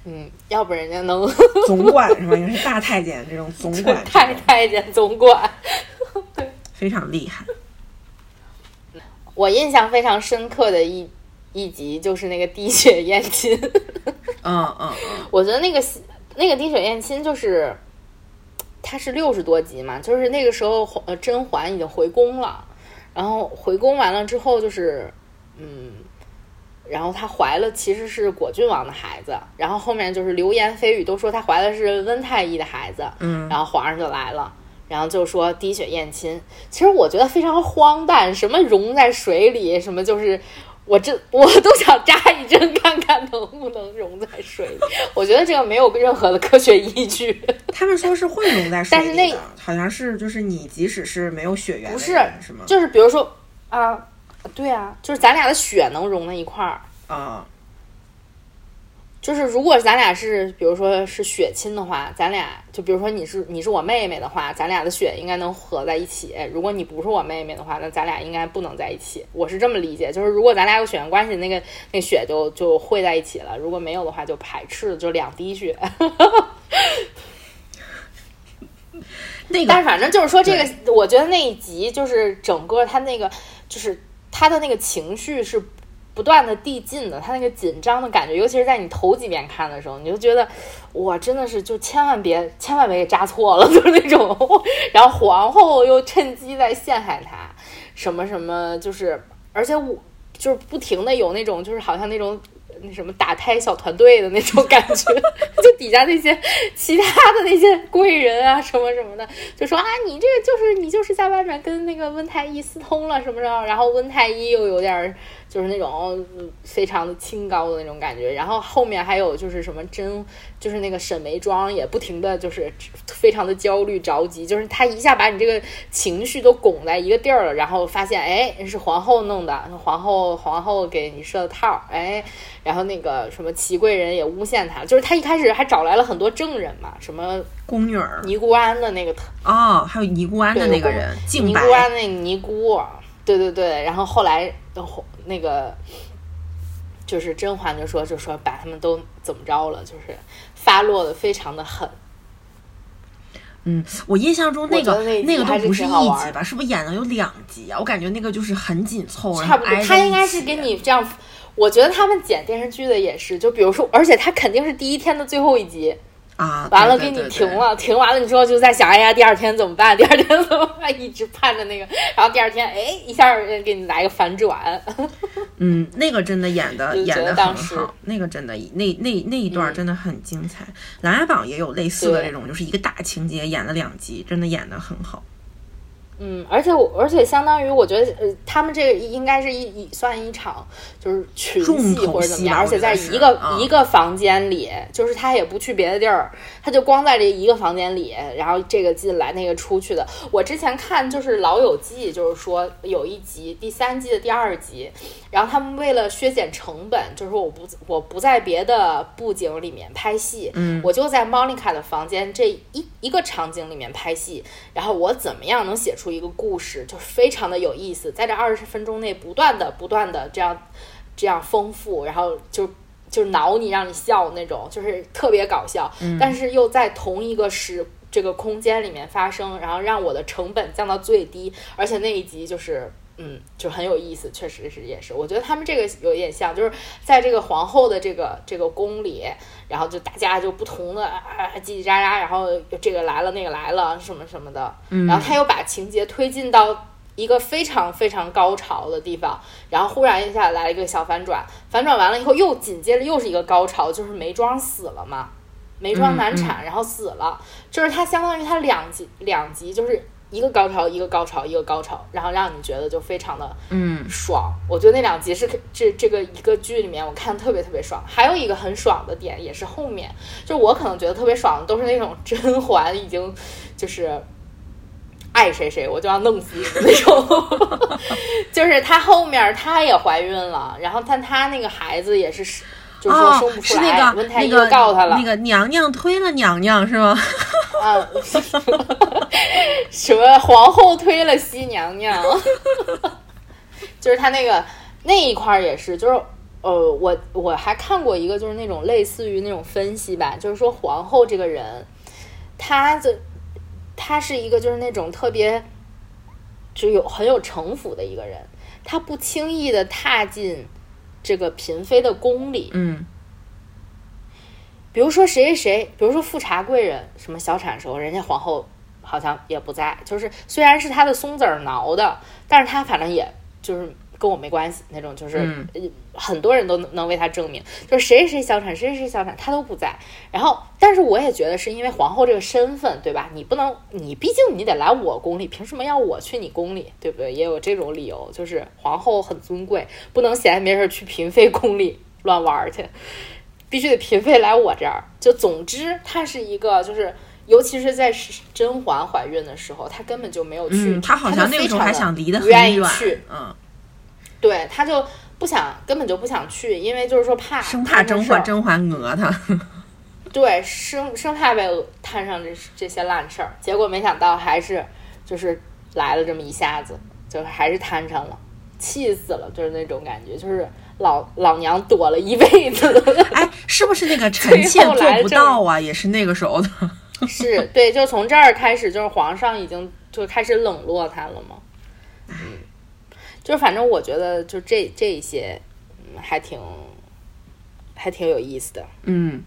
嗯，要不人家能 <laughs> 总管是吧？因为是大太监这种总管，<laughs> 太太监总管，<laughs> 对，非常厉害。我印象非常深刻的一一集就是那个滴血验亲，嗯嗯嗯，我觉得那个那个滴血验亲就是，它是六十多集嘛，就是那个时候呃甄嬛已经回宫了，然后回宫完了之后就是嗯，然后她怀了其实是果郡王的孩子，然后后面就是流言蜚语都说她怀的是温太医的孩子，嗯，然后皇上就来了。然后就说滴血验亲，其实我觉得非常荒诞，什么溶在水里，什么就是我这我都想扎一针看看能不能溶在水里。我觉得这个没有任何的科学依据。<laughs> 他们说是会溶在水里，但是那好像是就是你即使是没有血缘，不是是吗？就是比如说啊，对啊，就是咱俩的血能融在一块儿啊。就是如果咱俩是，比如说是血亲的话，咱俩就比如说你是你是我妹妹的话，咱俩的血应该能合在一起。如果你不是我妹妹的话，那咱俩应该不能在一起。我是这么理解，就是如果咱俩有血缘关系，那个那血就就汇在一起了；如果没有的话，就排斥，就两滴血。<laughs> 那个，<laughs> 但是反正就是说，这个我觉得那一集就是整个他那个就是他的那个情绪是。不断的递进的，他那个紧张的感觉，尤其是在你头几遍看的时候，你就觉得，哇，真的是就千万别千万别给扎错了，就是那种。<laughs> 然后皇后又趁机在陷害他，什么什么，就是而且我就是不停的有那种，就是好像那种那什么打胎小团队的那种感觉，<laughs> 就底下那些其他的那些贵人啊什么什么的，就说啊，你这个就是你就是在外面跟那个温太医私通了什么什么，然后温太医又有点。就是那种非常的清高的那种感觉。然后后面还有就是什么甄，就是那个沈眉庄也不停的就是非常的焦虑着急，就是他一下把你这个情绪都拱在一个地儿了，然后发现哎是皇后弄的，皇后皇后给你设的套，哎，然后那个什么祺贵人也诬陷他，就是他一开始还找来了很多证人嘛，什么宫女儿尼姑庵的那个哦，还有尼姑庵的那个人，尼姑庵那尼姑。对对对，然后后来那个就是甄嬛就说就说把他们都怎么着了，就是发落的非常的狠。嗯，我印象中那个那个都不是一集吧？是不是演了有两集啊？我感觉那个就是很紧凑，差不多。他应该是给你这样，我觉得他们剪电视剧的也是，就比如说，而且他肯定是第一天的最后一集。啊，完了给你停了，停完了你之后就在想，哎呀，第二天怎么办？<laughs> 第二天怎么办？一直盼着那个，然后第二天，哎，一下给你来个反转。嗯，那个真的演的 <laughs> 演的很好，那个真的那那那一段真的很精彩。《琅琊榜》也有类似的这种，就是一个大情节演了两集，真的演的很好。嗯，而且我，而且相当于我觉得，呃，他们这个应该是一一算一场就是群戏或者怎么样，而且在一个一个房间里，就是他也不去别的地儿，他就光在这一个房间里，然后这个进来那个出去的。我之前看就是《老友记》，就是说有一集第三季的第二集，然后他们为了削减成本，就是说我不我不在别的布景里面拍戏，嗯，我就在 Monica 的房间这一一个场景里面拍戏，然后我怎么样能写出。出一个故事就是非常的有意思，在这二十分钟内不断的不断的这样这样丰富，然后就就挠你让你笑那种，就是特别搞笑，但是又在同一个时这个空间里面发生，然后让我的成本降到最低，而且那一集就是。嗯，就很有意思，确实是也是。我觉得他们这个有点像，就是在这个皇后的这个这个宫里，然后就大家就不同的啊叽叽喳喳，然后这个来了那个来了什么什么的，然后他又把情节推进到一个非常非常高潮的地方，然后忽然一下来了一个小反转，反转完了以后又紧接着又是一个高潮，就是眉庄死了嘛，眉庄难产然后死了，就是他相当于他两集两集就是。一个高潮，一个高潮，一个高潮，然后让你觉得就非常的嗯爽。我觉得那两集是这这个一个剧里面我看特别特别爽。还有一个很爽的点也是后面，就我可能觉得特别爽的都是那种 <laughs> 甄嬛已经就是爱谁谁我就要弄死你的那种，<laughs> 就是她后面她也怀孕了，然后但她那个孩子也是。哦，是那个那个那个娘娘推了娘娘是吗？啊，<laughs> 什么皇后推了西娘娘？<laughs> 就是他那个那一块也是，就是呃，我我还看过一个，就是那种类似于那种分析吧，就是说皇后这个人，她的她是一个就是那种特别就有很有城府的一个人，她不轻易的踏进。这个嫔妃的宫里，嗯，比如说谁谁谁，比如说富察贵人，什么小产时候，人家皇后好像也不在，就是虽然是她的松子儿挠的，但是她反正也就是。跟我没关系，那种就是很多人都能为他证明，就是谁谁小产，谁谁谁小产，他都不在。然后，但是我也觉得是因为皇后这个身份，对吧？你不能，你毕竟你得来我宫里，凭什么要我去你宫里，对不对？也有这种理由，就是皇后很尊贵，不能闲着没事去嫔妃宫里乱玩去，必须得嫔妃来我这儿。就总之，她是一个，就是尤其是在甄嬛怀孕的时候，她根本就没有去，她好像那个时候还想离得很远，嗯。对，他就不想，根本就不想去，因为就是说怕生怕甄嬛甄嬛讹他。对，生生怕被摊上这这些烂事儿，结果没想到还是就是来了这么一下子，就还是摊上了，气死了，就是那种感觉，就是老老娘躲了一辈子。<laughs> 哎，是不是那个臣妾做不到啊？也是那个时候的。<laughs> 是对，就从这儿开始，就是皇上已经就开始冷落他了嘛。嗯。就反正我觉得，就这这一些，嗯，还挺，还挺有意思的。嗯，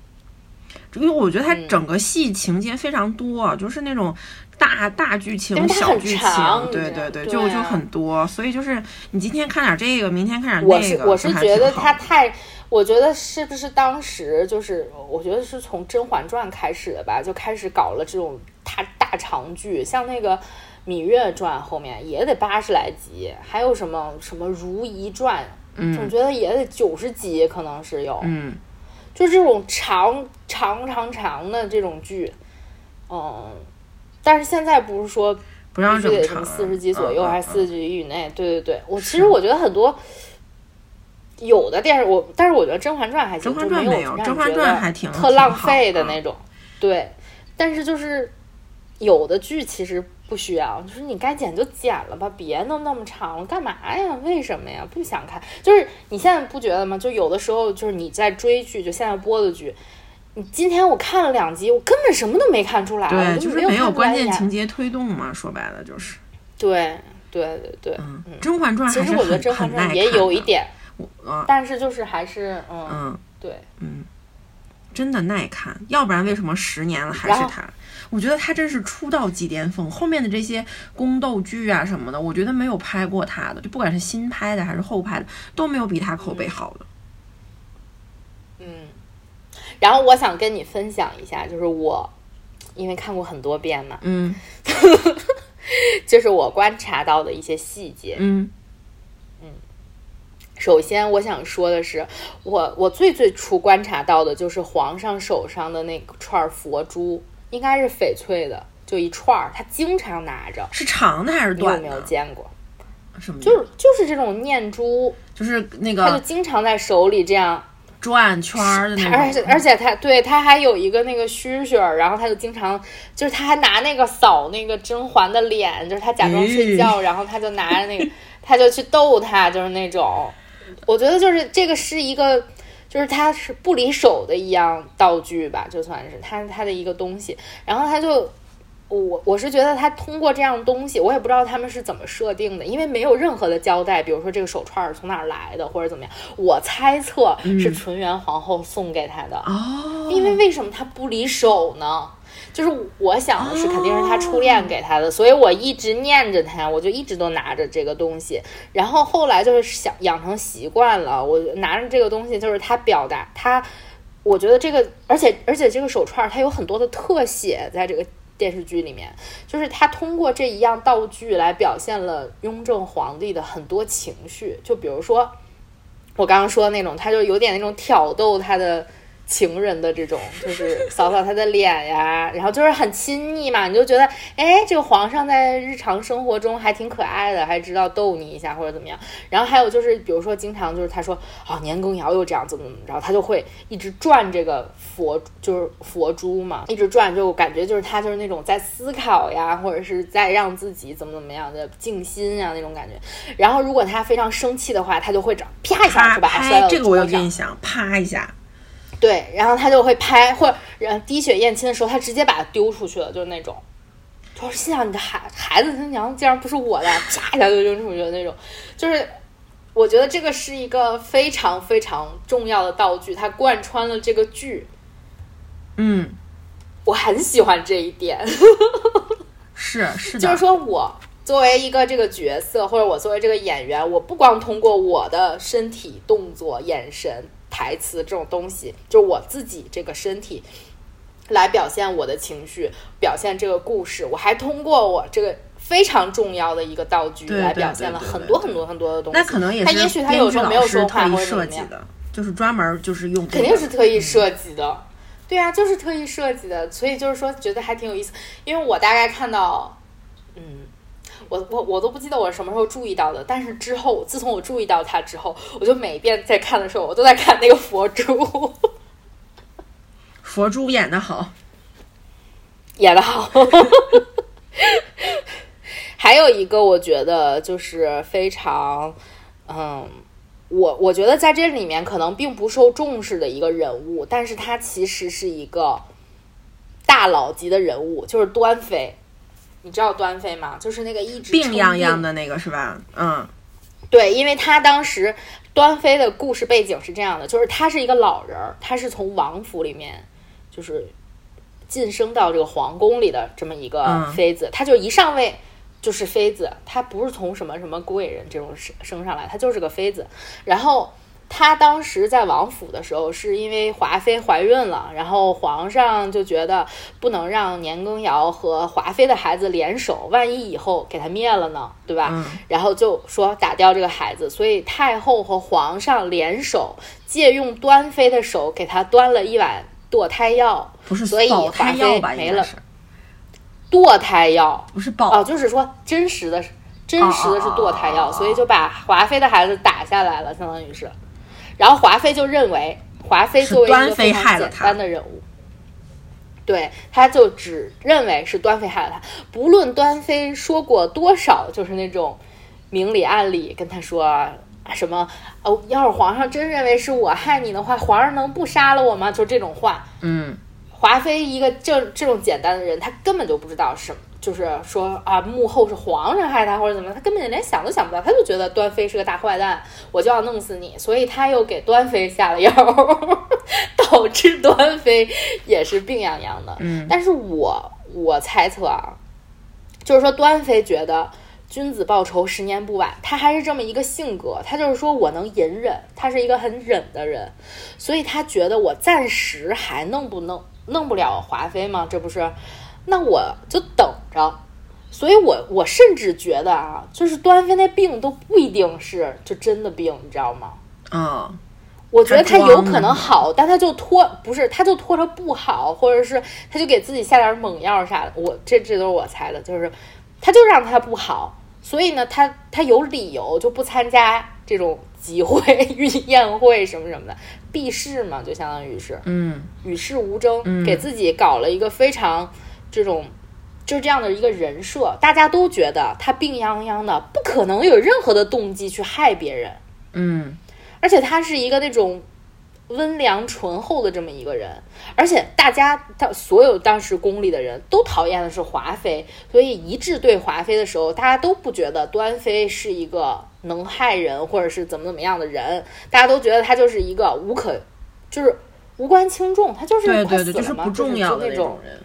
因为我觉得它整个戏情节非常多，就是那种大大剧情、小剧情，对对对，就就很多。所以就是你今天看点这个，明天看点那个，我是觉得它太，我觉得是不是当时就是，我觉得是从《甄嬛传》开始的吧，就开始搞了这种大大长剧，像那个。《芈月传》后面也得八十来集，还有什么什么《如懿传》，总觉得也得九十集，可能是有，嗯，就这种长长长长的这种剧，嗯，但是现在不是说不让必须得什这么四十集左右，还是四嗯十集以内？对对对，我其实我觉得很多有的电视我，但是我觉得《甄嬛传》还行，甄嬛就没有让你甄嬛觉得传还挺特浪费的那种。对，但是就是有的剧其实不需要，就是你该剪就剪了吧，别弄那么长了，干嘛呀？为什么呀？不想看。就是你现在不觉得吗？就有的时候就是你在追剧，就现在播的剧。你今天我看了两集，我根本什么都没看出来，我对，就就是没有关键情节推动嘛，说白了就是，对对对对，嗯，《甄嬛传》其实我觉得《甄嬛传也有一点，啊，但是就是还是嗯，嗯，对，真的耐看，要不然为什么十年了还是他？我觉得他真是出道即巅峰，后面的这些宫斗剧啊什么的，我觉得没有拍过他的，就不管是新拍的还是后拍的，都没有比他口碑好的。嗯。然后我想跟你分享一下，就是我因为看过很多遍嘛，嗯 <laughs> 就是我观察到的一些细节。嗯首先，我想说的是，我我最最初观察到的就是皇上手上的那串佛珠，应该是翡翠的，就一串儿，他经常拿着。是长的还是你有没有短的？见过？什么？就是就是这种念珠，就是那个他就经常在手里这样转圈儿的那种。而且而且他对他还有一个那个须须儿，然后他就经常就是他还拿那个扫那个甄嬛的脸，就是他假装睡觉，然后他就拿着那个他就去逗他，就是那种，我觉得就是这个是一个。就是它是不离手的一样道具吧，就算是它它的一个东西，然后他就我我是觉得他通过这样东西，我也不知道他们是怎么设定的，因为没有任何的交代，比如说这个手串儿从哪儿来的或者怎么样，我猜测是纯元皇后送给他的，哦，因为为什么他不离手呢？就是我想的是，肯定是他初恋给他的，所以我一直念着他，我就一直都拿着这个东西。然后后来就是想养成习惯了，我拿着这个东西，就是他表达他，我觉得这个，而且而且这个手串儿它有很多的特写在这个电视剧里面，就是他通过这一样道具来表现了雍正皇帝的很多情绪，就比如说我刚刚说的那种，他就有点那种挑逗他的。情人的这种，<laughs> 就是扫扫他的脸呀，然后就是很亲昵嘛，你就觉得，哎，这个皇上在日常生活中还挺可爱的，还知道逗你一下或者怎么样。然后还有就是，比如说经常就是他说，哦、年羹尧又这样怎么怎么着，他就会一直转这个佛，就是佛珠嘛，一直转，就感觉就是他就是那种在思考呀，或者是在让自己怎么怎么样的静心呀那种感觉。然后如果他非常生气的话，他就会这样啪一下啪就把它摔这个我有印象，啪一下，对，然后他就会拍，或者滴血验亲的时候，他直接把它丢出去了，就是那种，就是心想你的孩孩子他娘竟然不是我的，啪一下就扔出去的那种，就是我觉得这个是一个非常非常重要的道具，它贯穿了这个剧，嗯，我很喜欢这一点，是是的，就是说我。作为一个这个角色，或者我作为这个演员，我不光通过我的身体动作、眼神、台词这种东西，就是我自己这个身体来表现我的情绪，表现这个故事，我还通过我这个非常重要的一个道具来表现了很多很多很多的东西。那可能也是他也许他有时候没有说话或者怎么样，设计的，就是专门就是用这肯定是特意设计的。对啊，就是特意设计的，所以就是说觉得还挺有意思。因为我大概看到，嗯，我我我都不记得我什么时候注意到的，但是之后自从我注意到它之后，我就每一遍在看的时候，我都在看那个佛珠，<laughs> 佛珠演的好，演的好。<laughs> 还有一个，我觉得就是非常，嗯，我我觉得在这里面可能并不受重视的一个人物，但是他其实是一个大佬级的人物，就是端妃。你知道端妃吗？就是那个一直病殃殃的。那个是吧？嗯对，因为他当时端妃的故事背景是这样的，就是他是一个老人儿，他是从王府里面就是晋升到这个皇宫里的这么一个嗯妃子，他就一上位就是妃子，她不是从什么什么贵人这种升升上来，她就是个妃子。然后他当时在王府的时候，是因为华妃怀孕了，然后皇上就觉得不能让年羹尧和华妃的孩子联手，万一以后给他灭了呢，对吧？嗯然后就说打掉这个孩子，所以太后和皇上联手，借用端妃的手给他端了一碗堕胎药，不是所以华？妃没了堕胎药不是保哦，就是说真实的，真实的是堕胎药，哦哦哦哦所以就把华妃的孩子打下来了，相当于是。然后华妃就认为，华妃作为一个非常简单的人物，对，他就只认为是端妃害了他，不论端妃说过多少，就是那种明里暗里跟他说啊什么哦，要是皇上真认为是我害你的话，皇上能不杀了我吗？就这种话，嗯。华妃一个这这种简单的人，她根本就不知道什么，就是说啊，幕后是皇上害他或者怎么他，根本连想都想不到，他就觉得端妃是个大坏蛋，我就要弄死你，所以他又给端妃下了药，<laughs> 导致端妃也是病殃殃的。嗯但是我我猜测啊，就是说端妃觉得君子报仇十年不晚，他还是这么一个性格，他就是说我能隐忍，他是一个很忍的人，所以他觉得我暂时还弄不弄弄不了华妃吗？这不是，那我就等着。所以我我甚至觉得啊，就是端妃那病都不一定是就真的病，你知道吗？啊我觉得他有可能好，但他就拖不是，他就拖着不好，或者是他就给自己下点猛药啥的。我这这都是我猜的，就是他就让他不好，所以呢，他他有理由就不参加这种集会、<laughs> 宴会什么什么的，避世嘛，就相当于是嗯与世无争，嗯给自己搞了一个非常这种。就是这样的一个人设，大家都觉得他病殃殃的，不可能有任何的动机去害别人。嗯而且他是一个那种温良醇厚的这么一个人，而且大家他所有当时宫里的人都讨厌的是华妃，所以一致对华妃的时候，大家都不觉得端妃是一个能害人或者是怎么怎么样的人，大家都觉得她就是一个无可就是无关轻重，她就是对对对，就是不重要的那种种人。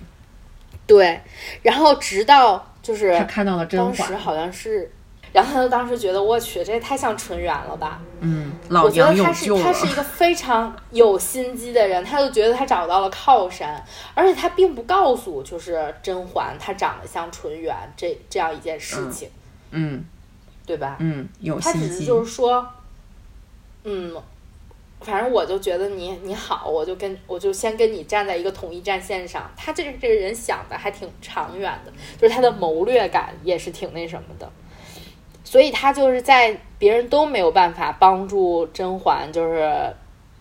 对，然后直到就是他看到了甄嬛，当时好像是。然后他就当时觉得，我去，这也太像纯元了吧！嗯，老我觉得他是。他是一个非常有心机的人，他就觉得他找到了靠山，而且他并不告诉就是甄嬛他长得像纯元这这样一件事情，嗯对吧？嗯，有他心机。只是就是说，嗯，反正我就觉得你你好，我就跟我就先跟你站在一个统一战线上。他这个这个人想的还挺长远的，就是他的谋略感也是挺那什么的。所以他就是在别人都没有办法帮助甄嬛，就是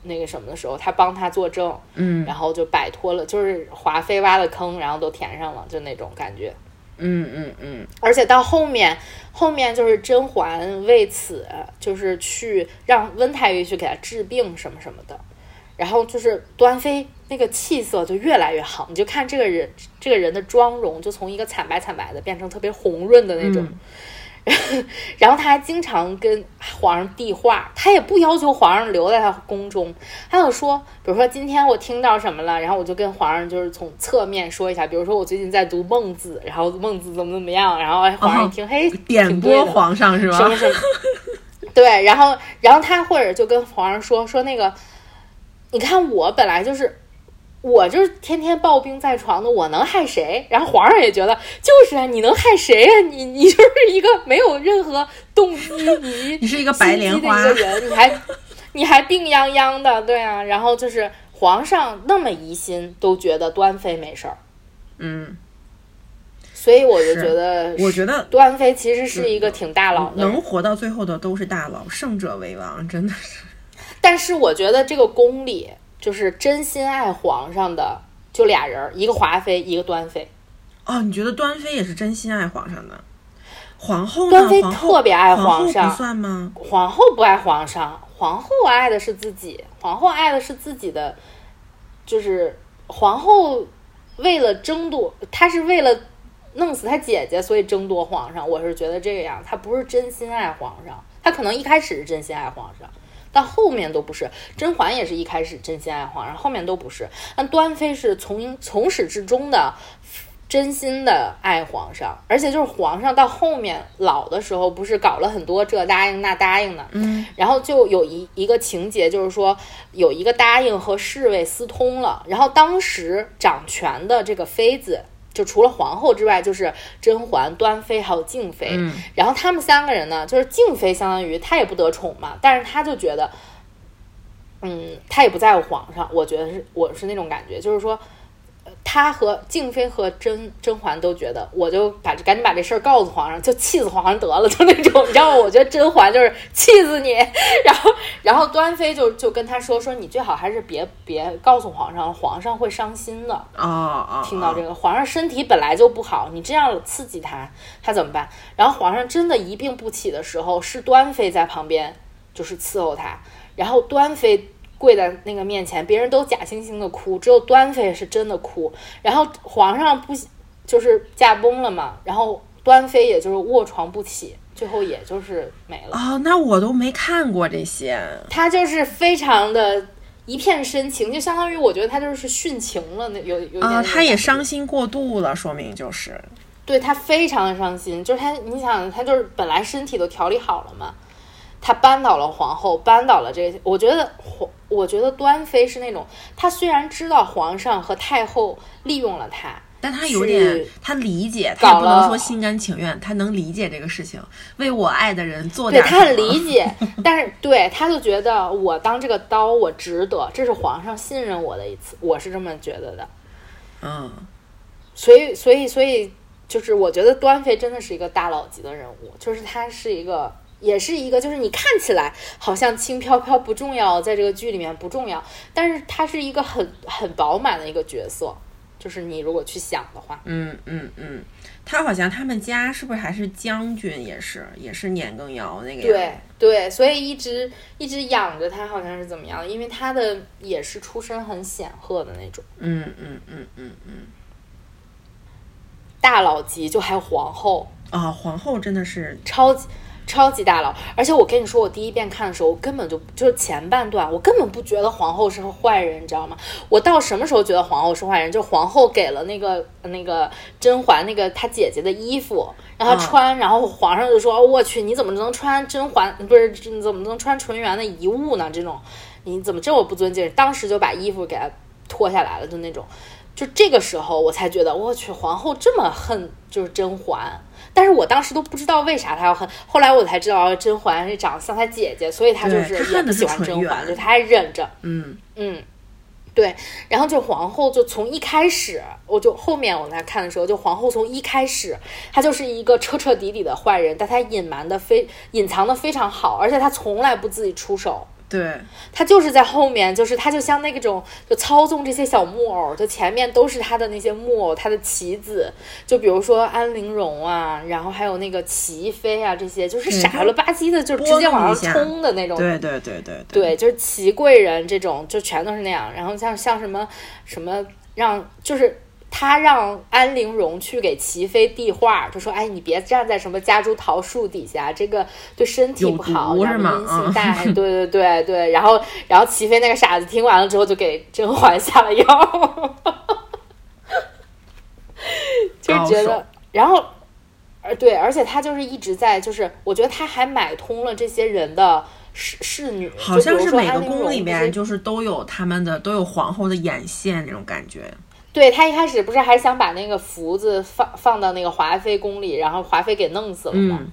那个什么的时候，他帮他作证，嗯然后就摆脱了，就是华妃挖的坑，然后都填上了，就那种感觉。嗯嗯嗯。而且到后面，后面就是甄嬛为此就是去让温太医去给她治病什么什么的，然后就是端妃那个气色就越来越好，你就看这个人这个人的妆容就从一个惨白惨白的变成特别红润的那种。嗯 <laughs> 然后他还经常跟皇上递话，他也不要求皇上留在他宫中，他就说，比如说今天我听到什么了，然后我就跟皇上就是从侧面说一下，比如说我最近在读孟子，然后孟子怎么怎么样，然后哎皇上一听，嘿，点拨皇上是吗什？么什么，<laughs> 对，然后然后他或者就跟皇上说说那个，你看我本来就是。我就是天天抱病在床的，我能害谁？然后皇上也觉得，就是啊，你能害谁呀、你你就是一个没有任何动机，你 <laughs> 你是一个白莲花的一个人，你还你还病殃殃的，对啊。然后就是皇上那么疑心，都觉得端妃没事儿，嗯，所以我就觉得，我觉得端妃其实是一个挺大佬的。能活到最后的都是大佬，胜者为王，真的是。但是我觉得这个宫里就是真心爱皇上的就俩人儿，一个华妃，一个端妃。哦，你觉得端妃也是真心爱皇上的？皇后呢？端妃特别爱皇上不算吗？皇后不爱皇上，皇后爱的是自己，皇后爱的是自己的，就是皇后为了争夺，她是为了弄死她姐姐，所以争夺皇上。我是觉得这个样，她不是真心爱皇上，她可能一开始是真心爱皇上。但后面都不是，甄嬛也是一开始真心爱皇上，后面都不是。但端妃是从从始至终的，真心的爱皇上，而且就是皇上到后面老的时候，不是搞了很多这答应那答应的，嗯，然后就有一一个情节，就是说有一个答应和侍卫私通了，然后当时掌权的这个妃子，就除了皇后之外，就是甄嬛、端妃还有静妃，嗯然后他们三个人呢，就是静妃相当于她也不得宠嘛，但是她就觉得，嗯，她也不在乎皇上，我觉得是我是那种感觉，就是说。呃她和静妃和甄甄嬛都觉得，我就把这赶紧把这事儿告诉皇上，就气死皇上得了，就那种，你知道吗？我觉得甄嬛就是气死你，然后然后端妃就就跟他说说，你最好还是别别告诉皇上，皇上会伤心的。听到这个，皇上身体本来就不好，你这样刺激他，他怎么办？然后皇上真的一病不起的时候，是端妃在旁边就是伺候他，然后端妃跪在那个面前，别人都假惺惺的哭，只有端妃是真的哭。然后皇上不就是驾崩了嘛，然后端妃也就是卧床不起，最后也就是没了。哦，那我都没看过这些。他就是非常的一片深情，就相当于我觉得他就是殉情了，那有有点啊，他也伤心过度了，说明就是，对他非常的伤心，就是他，你想，他就是本来身体都调理好了嘛，他扳倒了皇后，扳倒了这个，我觉得皇，我觉得端妃是那种，她虽然知道皇上和太后利用了她，但她有点，她理解，她也不能说心甘情愿，她能理解这个事情，为我爱的人做对点什么。他很理解，<laughs> 但是对她就觉得我当这个刀我值得，这是皇上信任我的一次，我是这么觉得的，嗯，所以，所以，所以，就是我觉得端妃真的是一个大佬级的人物，就是她是一个，也是一个，就是你看起来好像轻飘飘不重要，在这个剧里面不重要，但是她是一个很很饱满的一个角色，就是你如果去想的话，嗯嗯嗯，他好像他们家是不是还是将军，也是也是年羹尧那个对对，所以一直一直养着他，好像是怎么样？因为他的也是出身很显赫的那种。嗯嗯嗯嗯嗯，大佬级，就还有皇后，啊、皇后真的是，超级超级大佬，而且我跟你说，我第一遍看的时候，我根本就就是前半段，我根本不觉得皇后是个坏人，你知道吗？我到什么时候觉得皇后是坏人？就皇后给了那个 <laughs> 那个甄嬛那个她姐姐的衣服，让她穿，然后皇上就说：“我去，你怎么能穿甄嬛？不是你怎么能穿纯元的遗物呢？这种你怎么这么不尊敬？”当时就把衣服给她脱下来了，就那种。就这个时候，我才觉得我去，皇后这么恨就是甄嬛，但是我当时都不知道为啥他要恨，后来我才知道甄嬛是长得像她姐姐，所以她就是也不喜欢甄嬛，就她还忍着，嗯。嗯，对，然后就皇后就从一开始，我就后面我在看的时候，就皇后从一开始，她就是一个彻彻底底的坏人，但她隐瞒的非隐藏的非常好，而且她从来不自己出手。对，他就是在后面，就是他就像那种就操纵这些小木偶，就前面都是他的那些木偶，他的棋子，就比如说安陵容啊，然后还有那个齐妃啊，这些就是傻了吧唧的，就直接往上冲的那种。对对对对对，就是齐贵人这种，就全都是那样。然后像像什么什么让，就是他让安陵容去给齐妃递话，就说：“哎，你别站在什么夹竹桃树底下，这个对身体不好，毒是吗然后阴嗯性带。<laughs> 对对对对。然后然后齐妃那个傻子听完了之后，就给甄嬛下了药，<laughs> 就觉得，然后。而对，而且他就是一直在，就是我觉得他还买通了这些人的侍侍女，好像是每个宫里面就是都有他们的都有皇后的眼线那种感觉。对他一开始不是还想把那个福子放放到那个华妃宫里，然后华妃给弄死了吗？嗯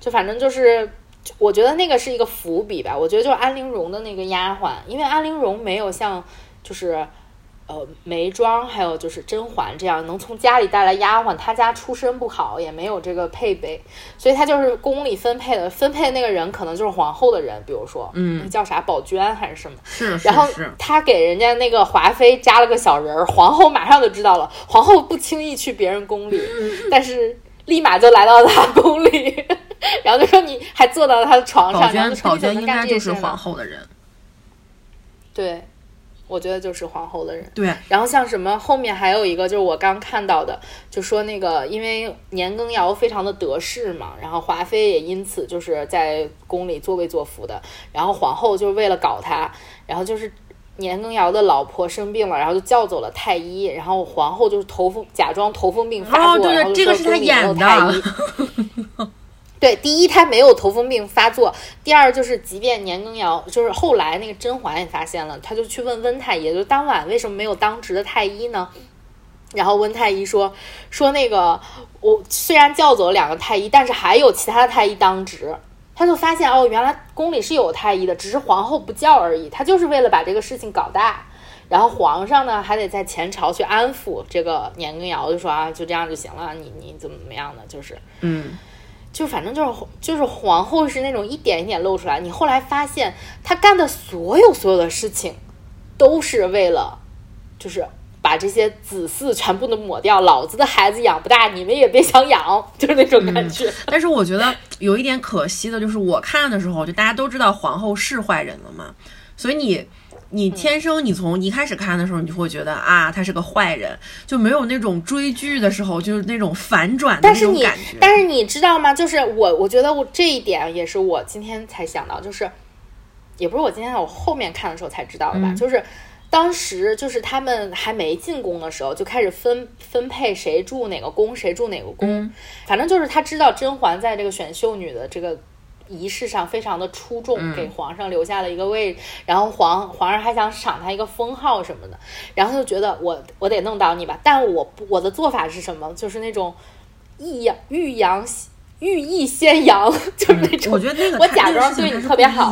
就反正就是，我觉得那个是一个伏笔吧。我觉得就是安陵容的那个丫鬟，因为安陵容没有像就是呃眉庄还有就是甄嬛这样能从家里带来丫鬟，她家出身不好，也没有这个配备，所以她就是宫里分配的分配的那个人可能就是皇后的人，比如说嗯叫啥宝娟还是什么。是是然后是，他给人家那个华妃加了个小人儿，皇后马上就知道了。皇后不轻易去别人宫里，但是立马就来到她宫里，<laughs> 然后就说你还坐到他的床上，然后娟宝娟应该就是皇后的人。对，我觉得就是皇后的人。对，然后像什么后面还有一个就是我刚看到的，就说那个因为年羹尧非常的得势嘛，然后华妃也因此就是在宫里作威作福的，然后皇后就是为了搞他，然后就是年羹尧的老婆生病了，然后就叫走了太医，然后皇后就是头风假装头风病发作，然后这个是他演的。<laughs> <laughs> 对，第一他没有头风病发作，第二就是即便年羹尧就是后来那个甄嬛也发现了，他就去问温太医，就当晚为什么没有当值的太医呢？然后温太医说说那个我虽然叫走了两个太医，但是还有其他太医当值。他就发现哦，原来宫里是有太医的，只是皇后不叫而已。他就是为了把这个事情搞大，然后皇上呢还得在前朝去安抚这个年羹尧，就说啊，就这样就行了，你你怎么怎么样的，就是嗯，就反正就是就是皇后是那种一点一点露出来。你后来发现她干的所有所有的事情，都是为了就是。把这些子嗣全部都抹掉，老子的孩子养不大，你们也别想养，就是那种感觉。但是我觉得有一点可惜的，就是我看的时候，就大家都知道皇后是坏人了嘛，所以你你天生你从一开始看的时候，你就会觉得啊，他是个坏人，就没有那种追剧的时候就是那种反转的那种感觉。但是你知道吗？就是我我觉得我这一点也是我今天才想到，就是也不是我今天我后面看的时候才知道的吧，就是。当时就是他们还没进宫的时候，就开始分分配谁住哪个宫，谁住哪个宫。反正就是他知道甄嬛在这个选秀女的这个仪式上非常的出众，给皇上留下了一个位。然后皇皇上还想赏他一个封号什么的，然后就觉得我我得弄倒你吧。但我我的做法是什么？就是那种抑扬欲扬欲抑先扬，<laughs> 就是那种。我觉得那个我假装对你特别好。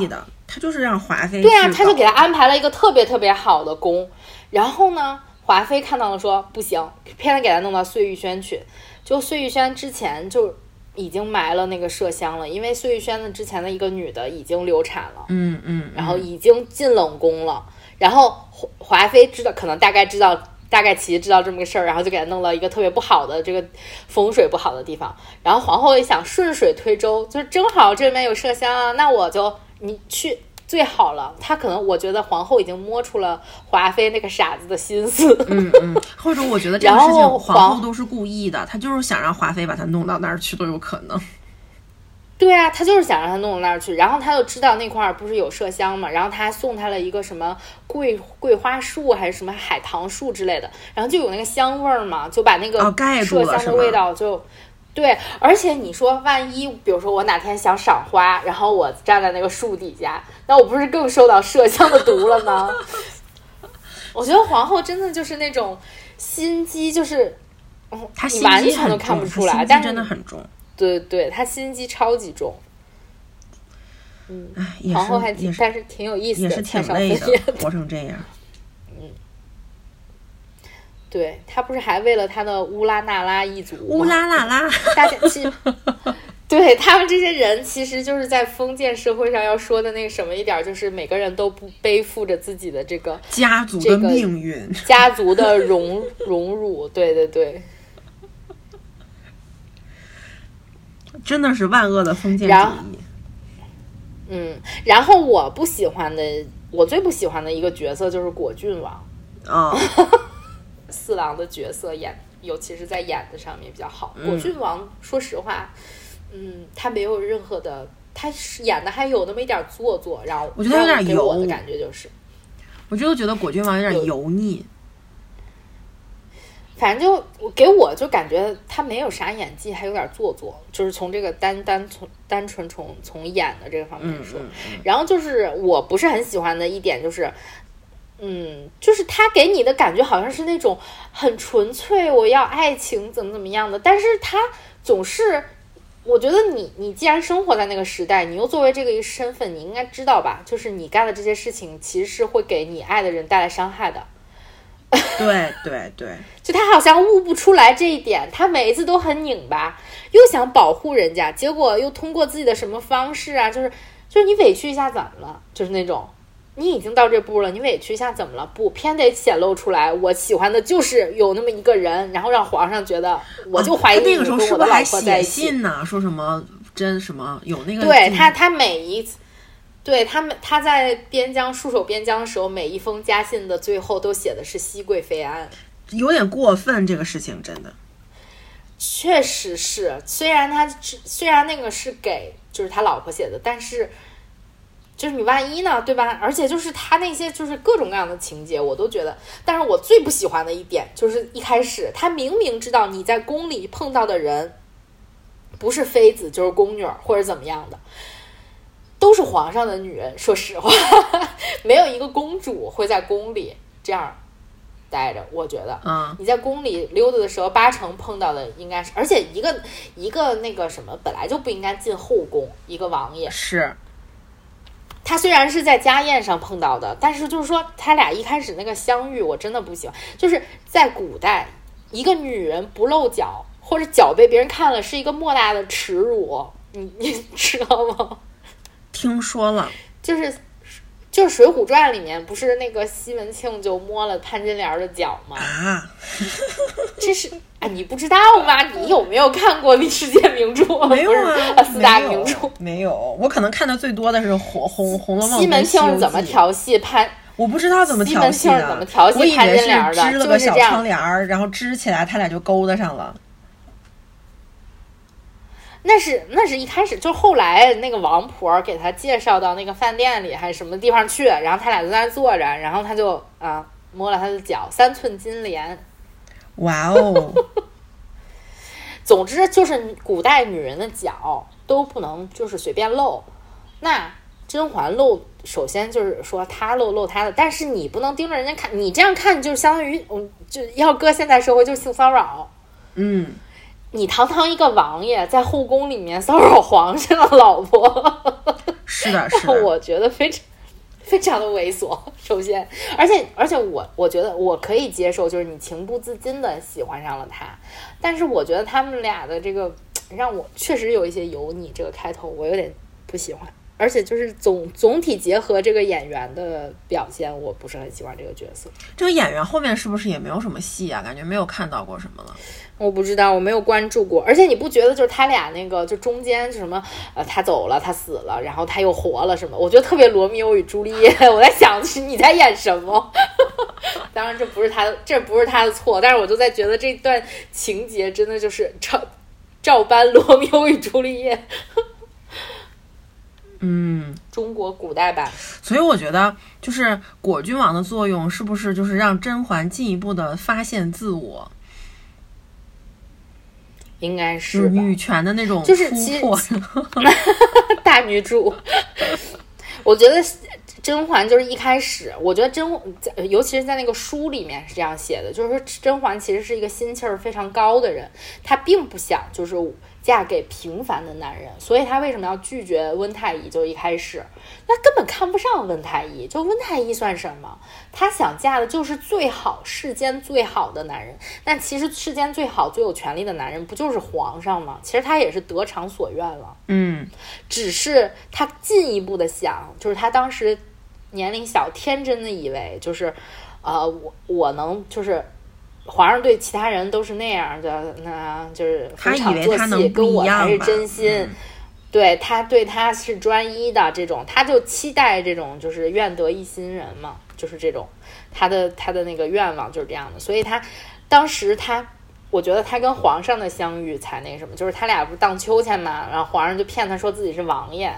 他就是让华妃对啊，他就给他安排了一个特别特别好的宫，然后呢，华妃看到了说不行，偏得给他弄到碎玉轩去。就碎玉轩之前就已经埋了那个麝香了，因为碎玉轩的之前的一个女的已经流产了，嗯嗯，然后已经进冷宫了。然后华华妃知道，可能大概知道，大概其实知道这么个事儿，然后就给他弄了一个特别不好的这个风水不好的地方。然后皇后也想顺水推舟，就是正好这里面有麝香啊，那我就。你去最好了，他可能我觉得皇后已经摸出了华妃那个傻子的心思，嗯嗯，或者我觉得这个事情皇后都是故意的，他就是想让华妃把他弄到那儿去都有可能。对啊，他就是想让他弄到那儿去，然后他就知道那块儿不是有麝香嘛，然后他还送他了一个什么桂桂花树还是什么海棠树之类的，然后就有那个香味儿嘛，就把那个麝香的味道就。对，而且你说，万一比如说我哪天想赏花，然后我站在那个树底下，那我不是更受到麝香的毒了吗？<laughs> 我觉得皇后真的就是那种心机，就是你完全都看不出来，但真的很重。对对，她心机超级重。嗯，皇后还挺，但是挺有意思的，也是挺累的，活成这样。对他不是还为了他的乌拉那拉一族乌拉那拉，大家其实 <laughs> 对他们这些人，其实就是在封建社会上要说的那个什么一点，就是每个人都不背负着自己的这个家族的命运，家族的荣荣辱。对对对，真的是万恶的封建主义。嗯，然后我不喜欢的，我最不喜欢的一个角色就是果郡王啊。<laughs> 四郎的角色演，尤其是在演的上面比较好。果郡王，说实话，嗯，他没有任何的，他演的还有那么一点做作，然后我觉得有点油的感觉，就是，我就觉得果郡王有点油腻。反正就给我就感觉他没有啥演技，还有点做作，就是从这个单单从单纯从从演的这个方面说。然后就是我不是很喜欢的一点就是。嗯，就是他给你的感觉好像是那种很纯粹，我要爱情怎么怎么样的，但是他总是，我觉得你你既然生活在那个时代，你又作为这个一个身份，你应该知道吧？就是你干的这些事情其实是会给你爱的人带来伤害的。对对对，<laughs> 就他好像悟不出来这一点，他每一次都很拧巴，又想保护人家，结果又通过自己的什么方式啊，就是就是你委屈一下怎么了？就是那种。你已经到这步了，你委屈一下怎么了？不，偏得显露出来。我喜欢的就是有那么一个人，然后让皇上觉得我就怀疑那个时候是不是还写信呢？说什么真什么有那个？对他，他每一次，对他们他在边疆戍守边疆的时候，每一封家信的最后都写的是熹贵妃安，有点过分。这个事情真的，确实是。虽然他虽然那个是给就是他老婆写的，但是。就是你万一呢，对吧？而且就是他那些就是各种各样的情节，我都觉得。但是我最不喜欢的一点就是一开始他明明知道你在宫里碰到的人不是妃子就是宫女或者怎么样的，都是皇上的女人。说实话，<laughs> 没有一个公主会在宫里这样。待着，我觉得，嗯，你在宫里溜达的时候，八成碰到的应该是，而且一个一个那个什么，本来就不应该进后宫，一个王爷是，他虽然是在家宴上碰到的，但是就是说他俩一开始那个相遇，我真的不喜欢。就是在古代，一个女人不露脚或者脚被别人看了，是一个莫大的耻辱，你你知道吗？<laughs> 听说了，就是。就是《水浒传》里面不是那个西门庆就摸了潘金莲的脚吗？啊，<laughs> 这是啊，你不知道吗？你有没有看过历世界名著？<laughs> 没有啊，四大名著没有。我可能看的最多的是《红红红楼梦》。西门庆是怎么调戏潘？我不知道怎么调戏的。怎么调戏潘金莲的？织了个小窗帘儿，然后织起来，他俩就勾搭上了。那是那是一开始，就后来那个王婆给他介绍到那个饭店里还是什么地方去，然后他俩就在那坐着，然后他就啊摸了他的脚，三寸金莲。哇哦！总之就是古代女人的脚都不能就是随便露。那甄嬛露，首先就是说她露露她的，但是你不能盯着人家看，你这样看就相当于嗯，就要搁现代社会就是性骚扰。嗯。你堂堂一个王爷，在后宫里面骚扰皇上的老婆，<laughs> 是的，是的，<laughs> 我觉得非常非常的猥琐。首先，而且而且我我觉得我可以接受，就是你情不自禁的喜欢上了他，但是我觉得他们俩的这个让我确实有一些油腻。这个开头我有点不喜欢。而且就是总总体结合这个演员的表现，我不是很喜欢这个角色。这个演员后面是不是也没有什么戏啊？感觉没有看到过什么了。我不知道，我没有关注过。而且你不觉得就是他俩那个就中间就什么呃，他走了，他死了，然后他又活了什么？我觉得特别罗密欧与朱丽叶。<laughs> 我在想你在演什么？<laughs> 当然这不是他的，这不是他的错。但是我就在觉得这段情节真的就是照照搬罗密欧与朱丽叶。嗯，中国古代版，所以我觉得就是果郡王的作用，是不是就是让甄嬛进一步的发现自我？应该是女权的那种就是突破，<laughs> 大女主。<laughs> 我觉得甄嬛就是一开始，我觉得甄，尤其是在那个书里面是这样写的，就是说甄嬛其实是一个心气儿非常高的人，她并不想就是。嫁给平凡的男人，所以她为什么要拒绝温太医？就一开始，那根本看不上温太医。就温太医算什么？她想嫁的就是最好世间最好的男人。那其实世间最好最有权力的男人不就是皇上吗？其实她也是得偿所愿了。嗯，只是她进一步的想，就是她当时年龄小，天真的以为就是，呃，我我能就是。皇上对其他人都是那样的，那就是逢场作戏，跟我才是真心。对他对他是专一的这种，他就期待这种就是愿得一心人嘛，就是这种他的他的那个愿望就是这样的。所以他当时他，我觉得他跟皇上的相遇才那什么，就是他俩不是荡秋千嘛，然后皇上就骗他说自己是王爷，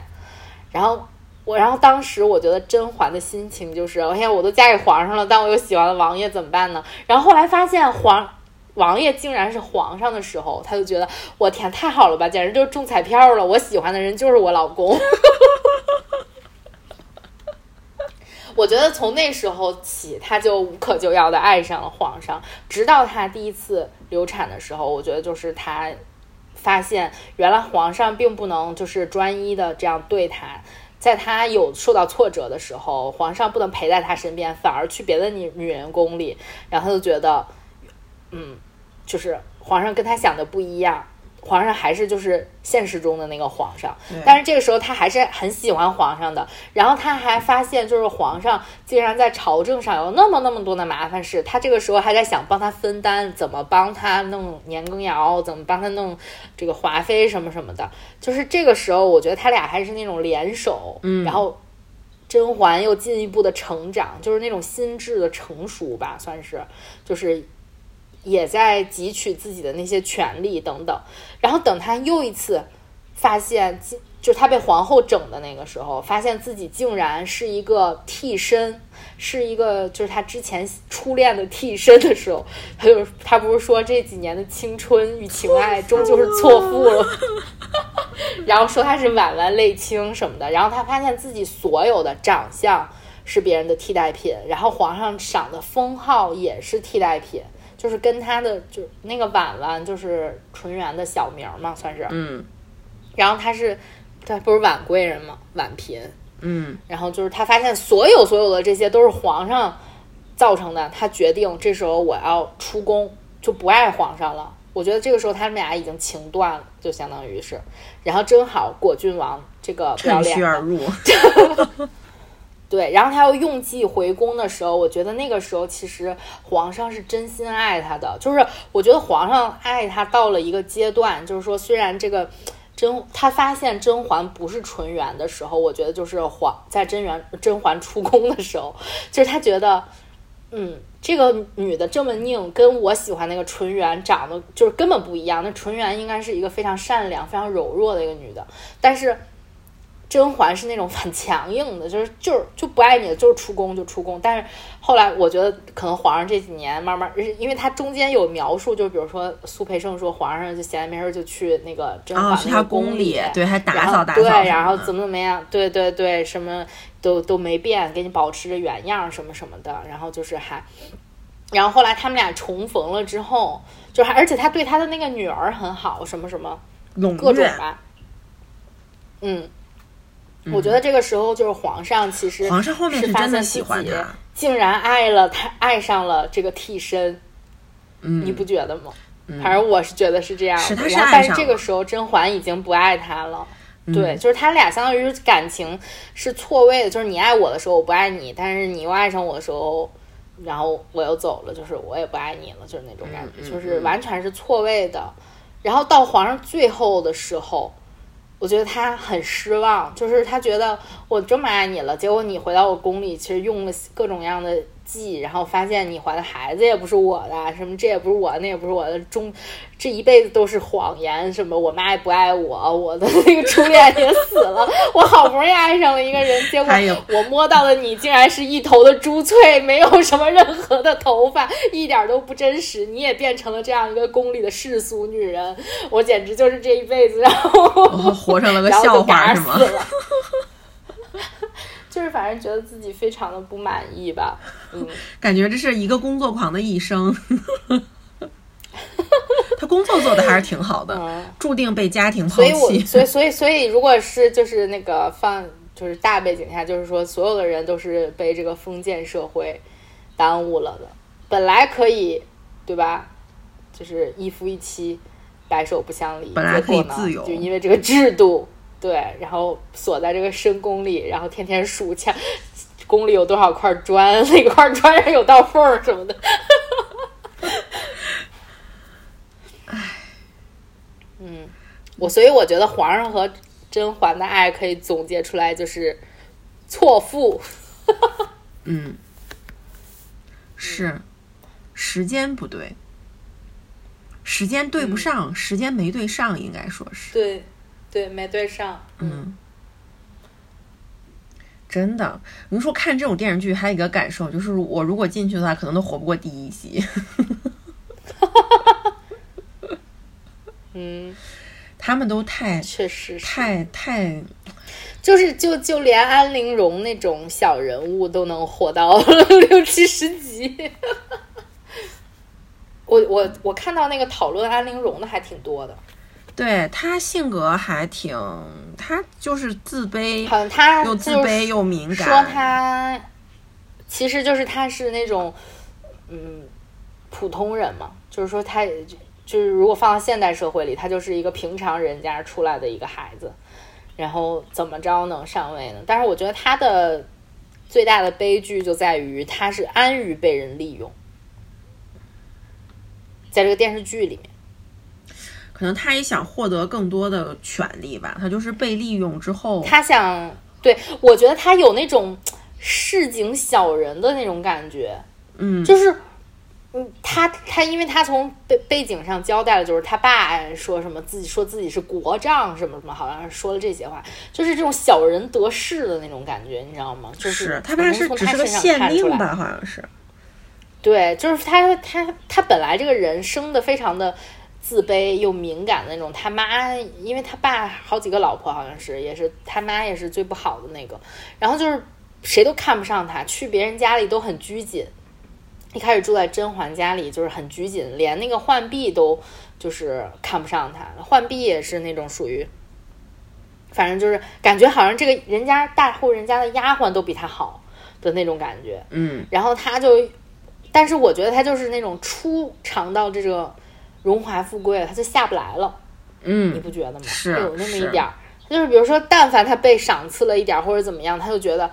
然后。我然后当时我觉得甄嬛的心情就是，哎呀，我都嫁给皇上了，但我又喜欢了王爷，怎么办呢？然后后来发现皇王爷竟然是皇上的时候，他就觉得我天，太好了吧，简直就是中彩票了！我喜欢的人就是我老公。<laughs> 我觉得从那时候起，他就无可救药的爱上了皇上，直到他第一次流产的时候，我觉得就是他发现原来皇上并不能就是专一的这样对他。在他有受到挫折的时候，皇上不能陪在他身边，反而去别的女女人宫里，然后他就觉得，嗯，就是皇上跟他想的不一样。皇上还是就是现实中的那个皇上，但是这个时候他还是很喜欢皇上的。然后他还发现，就是皇上竟然在朝政上有那么那么多的麻烦事，他这个时候还在想帮他分担，怎么帮他弄年羹尧，怎么帮他弄这个华妃什么什么的。就是这个时候，我觉得他俩还是那种联手，嗯，然后甄嬛又进一步的成长，就是那种心智的成熟吧，算是，就是。也在汲取自己的那些权利等等，然后等他又一次发现就他被皇后整的那个时候，发现自己竟然是一个替身，是一个就是他之前初恋的替身的时候，他就他不是说这几年的青春与情爱终究是错付了，<laughs> 然后说他是婉婉泪清什么的，然后他发现自己所有的长相是别人的替代品，然后皇上赏的封号也是替代品，就是跟他的就那个婉婉就是纯元的小名嘛，算是，嗯然后他是。他不是婉贵人吗？婉嫔，嗯然后就是他发现所有所有的这些都是皇上造成的，他决定这时候我要出宫，就不爱皇上了。我觉得这个时候他们俩已经情断了，就相当于是，然后正好果郡王这个不要趁虚而入，<laughs> <laughs> 对，然后他要用计回宫的时候，我觉得那个时候其实皇上是真心爱他的，就是我觉得皇上爱他到了一个阶段，就是说虽然这个甄他发现甄嬛不是纯元的时候，我觉得就是皇在甄元甄嬛出宫的时候，就是他觉得，嗯，这个女的这么拧，跟我喜欢那个纯元长得就是根本不一样。那纯元应该是一个非常善良、非常柔弱的一个女的，但是甄嬛是那种很强硬的，<laughs> 就是就是就不爱你了，就是出宫就出宫。但是后来我觉得可能皇上这几年慢慢，因为他中间有描述，就比如说苏培盛说皇上就闲着没事儿就去那个甄嬛那个去他宫里里，，对，还打扫打扫对，然后怎么怎么样，对对对，什么都都没变，给你保持着原样什么什么的，然后就是还，然后后来他们俩重逢了之后，就还而且他对他的那个女儿很好，什么什么，各种吧，嗯。我觉得这个时候就是皇上，其实皇上后面是发是真的现自己喜欢他，竟然爱了他，爱上了这个替身，嗯，你不觉得吗？反正我是觉得是这样。是他是然后，但是这个时候甄嬛已经不爱他了。嗯对，就是他俩相当于感情是错位的，就是你爱我的时候我不爱你，但是你又爱上我的时候，然后我又走了，就是我也不爱你了，就是那种感觉，嗯嗯就是完全是错位的。然后到皇上最后的时候，我觉得他很失望，就是他觉得我这么爱你了，结果你回到我宫里，其实用了各种各样的计，然后发现你怀的孩子也不是我的，什么这也不是我的，那也不是我的，终这一辈子都是谎言，什么我妈也不爱我，我的那个初恋也死了，我好不容易爱上了一个人，结果我摸到的你竟然是一头的珠翠，没有什么任何的头发，一点都不真实，你也变成了这样一个宫里的世俗女人，我简直就是这一辈子，然后。哦活成了个笑话是吗。就是反正觉得自己非常的不满意吧，<laughs> 嗯，感觉这是一个工作狂的一生。<laughs> 他工作做的还是挺好的，嗯注定被家庭抛所以我弃。所以所以所以如果是就是那个放就是大背景下，就是说所有的人都是被这个封建社会耽误了的，本来可以对吧？就是一夫一妻，白首不相离，本来可以自由就因为这个制度，对，然后锁在这个深宫里，然后天天数墙。宫里有多少块砖？<laughs> 哪块砖上有道缝儿什么的？嗯，我所以我觉得皇上和甄嬛的爱可以总结出来就是错付。<laughs> 嗯，是时间不对，时间对不上，时间没对上，应该说是。对，对，没对上。嗯，真的，你说看这种电视剧，还有一个感受就是，我如果进去的话，可能都活不过第一集。<laughs> 嗯，他们都太确实是，太太，就是就就连安陵容那种小人物都能活到 <laughs> 六七十集。<laughs> 我我我看到那个讨论安陵容的还挺多的，对他性格还挺，他就是自卑，好像他又自卑又敏感。说他其实就是他是那种嗯普通人嘛，就是说他就是如果放到现代社会里，他就是一个平常人家出来的一个孩子，然后怎么着能上位呢？但是我觉得他的最大的悲剧就在于他是安于被人利用，在这个电视剧里面。可能他也想获得更多的权利吧，他就是被利用之后，他想，对我觉得他有那种市井小人的那种感觉，嗯，就是嗯，他他，因为他从背背景上交代了，就是他爸说什么自己说自己是国丈什么什么，好像是说了这些话，就是这种小人得势的那种感觉，你知道吗？就是他爸是只是个县令吧，好像是。对，就是他他他本来这个人生的非常的自卑又敏感的那种，他妈因为他爸好几个老婆，好像是也是他妈也是最不好的那个，然后就是谁都看不上他，去别人家里都很拘谨。一开始住在甄嬛家里，就是很拘谨，连那个浣碧都就是看不上他。浣碧也是那种属于，反正就是感觉好像这个人家大户人家的丫鬟都比他好的那种感觉。嗯，然后他就，但是我觉得他就是那种初尝到这个荣华富贵了，他就下不来了。嗯，你不觉得吗？是有那么一点儿，就是比如说，但凡他被赏赐了一点儿或者怎么样，他就觉得。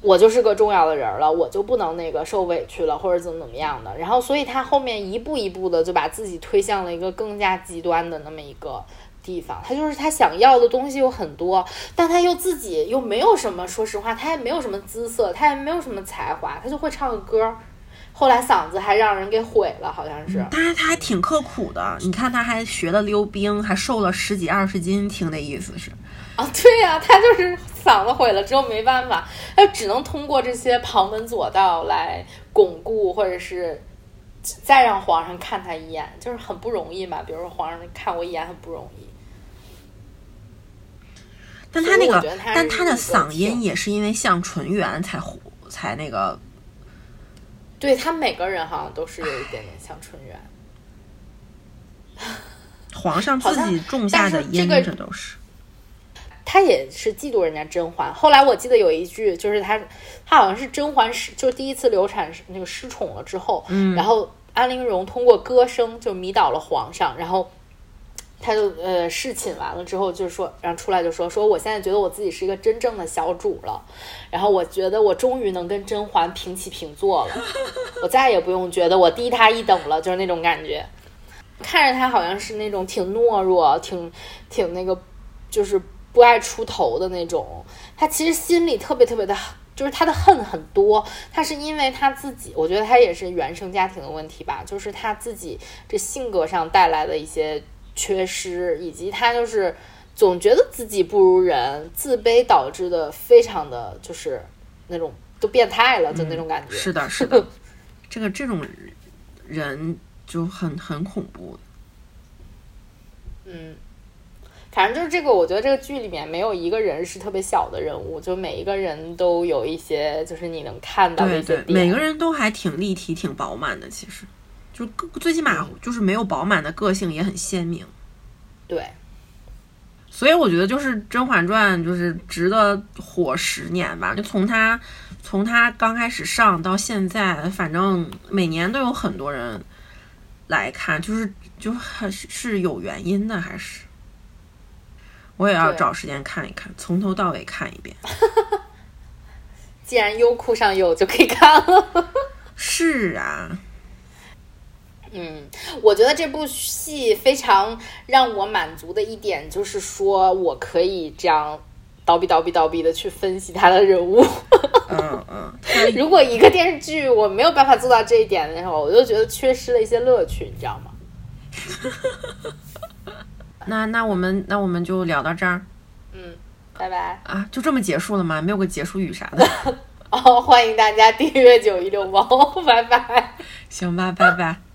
我就是个重要的人了，我就不能那个受委屈了，或者怎么怎么样的。然后，所以他后面一步一步的就把自己推向了一个更加极端的那么一个地方。他就是他想要的东西有很多，但他又自己又没有什么。说实话，他也没有什么姿色，他也没有什么才华，他就会唱个歌。后来嗓子还让人给毁了，好像是。但是他还挺刻苦的，你看他还学了溜冰，还瘦了十几二十斤，听那意思是。啊，对呀，他就是嗓子毁了之后没办法，他只能通过这些旁门左道来巩固，或者是再让皇上看他一眼，就是很不容易嘛。比如说皇上看我一眼很不容易，但他那个，但他的嗓音也是因为像纯元才火，才那个。对他每个人好像都是有一点点像纯元，<laughs> 皇上自己种下的因，这都是。他也是嫉妒人家甄嬛。后来我记得有一句，就是他，他好像是甄嬛失，就第一次流产那个失宠了之后，嗯，然后安陵容通过歌声就迷倒了皇上，然后他就呃侍寝完了之后就说，然后出来就说说我现在觉得我自己是一个真正的小主了，然后我觉得我终于能跟甄嬛平起平坐了，<laughs> 我再也不用觉得我低他一等了，就是那种感觉。看着他好像是那种挺懦弱，挺挺那个，就是。不爱出头的那种，他其实心里特别特别的，就是他的恨很多。他是因为他自己，我觉得他也是原生家庭的问题吧，就是他自己这性格上带来的一些缺失，以及他就是总觉得自己不如人，自卑导致的非常的就是那种都变态了，就那种感觉。是的，是的，<laughs> 这个这种人就很很恐怖。嗯。反正就是这个，我觉得这个剧里面没有一个人是特别小的人物，就每一个人都有一些，就是你能看到的一些点。每个人都还挺立体、挺饱满的，其实就最起码就是没有饱满的个性也很鲜明。对，所以我觉得就是《甄嬛传》就是值得火十年吧，就从它从它刚开始上到现在，反正每年都有很多人来看，就是就还是是有原因的，还是。我也要找时间看一看，从头到尾看一遍。<laughs> 既然优酷上有，就可以看了。<laughs> 是啊，嗯，我觉得这部戏非常让我满足的一点，就是说我可以这样叨逼叨逼叨逼的去分析他的人物。嗯嗯。<laughs> 如果一个电视剧我没有办法做到这一点的时候，我就觉得缺失了一些乐趣，你知道吗？<laughs> 那那我们那我们就聊到这儿，嗯，拜拜啊，就这么结束了吗？没有个结束语啥的？<laughs> 哦，欢迎大家订阅九一六猫，拜拜。行吧，拜拜。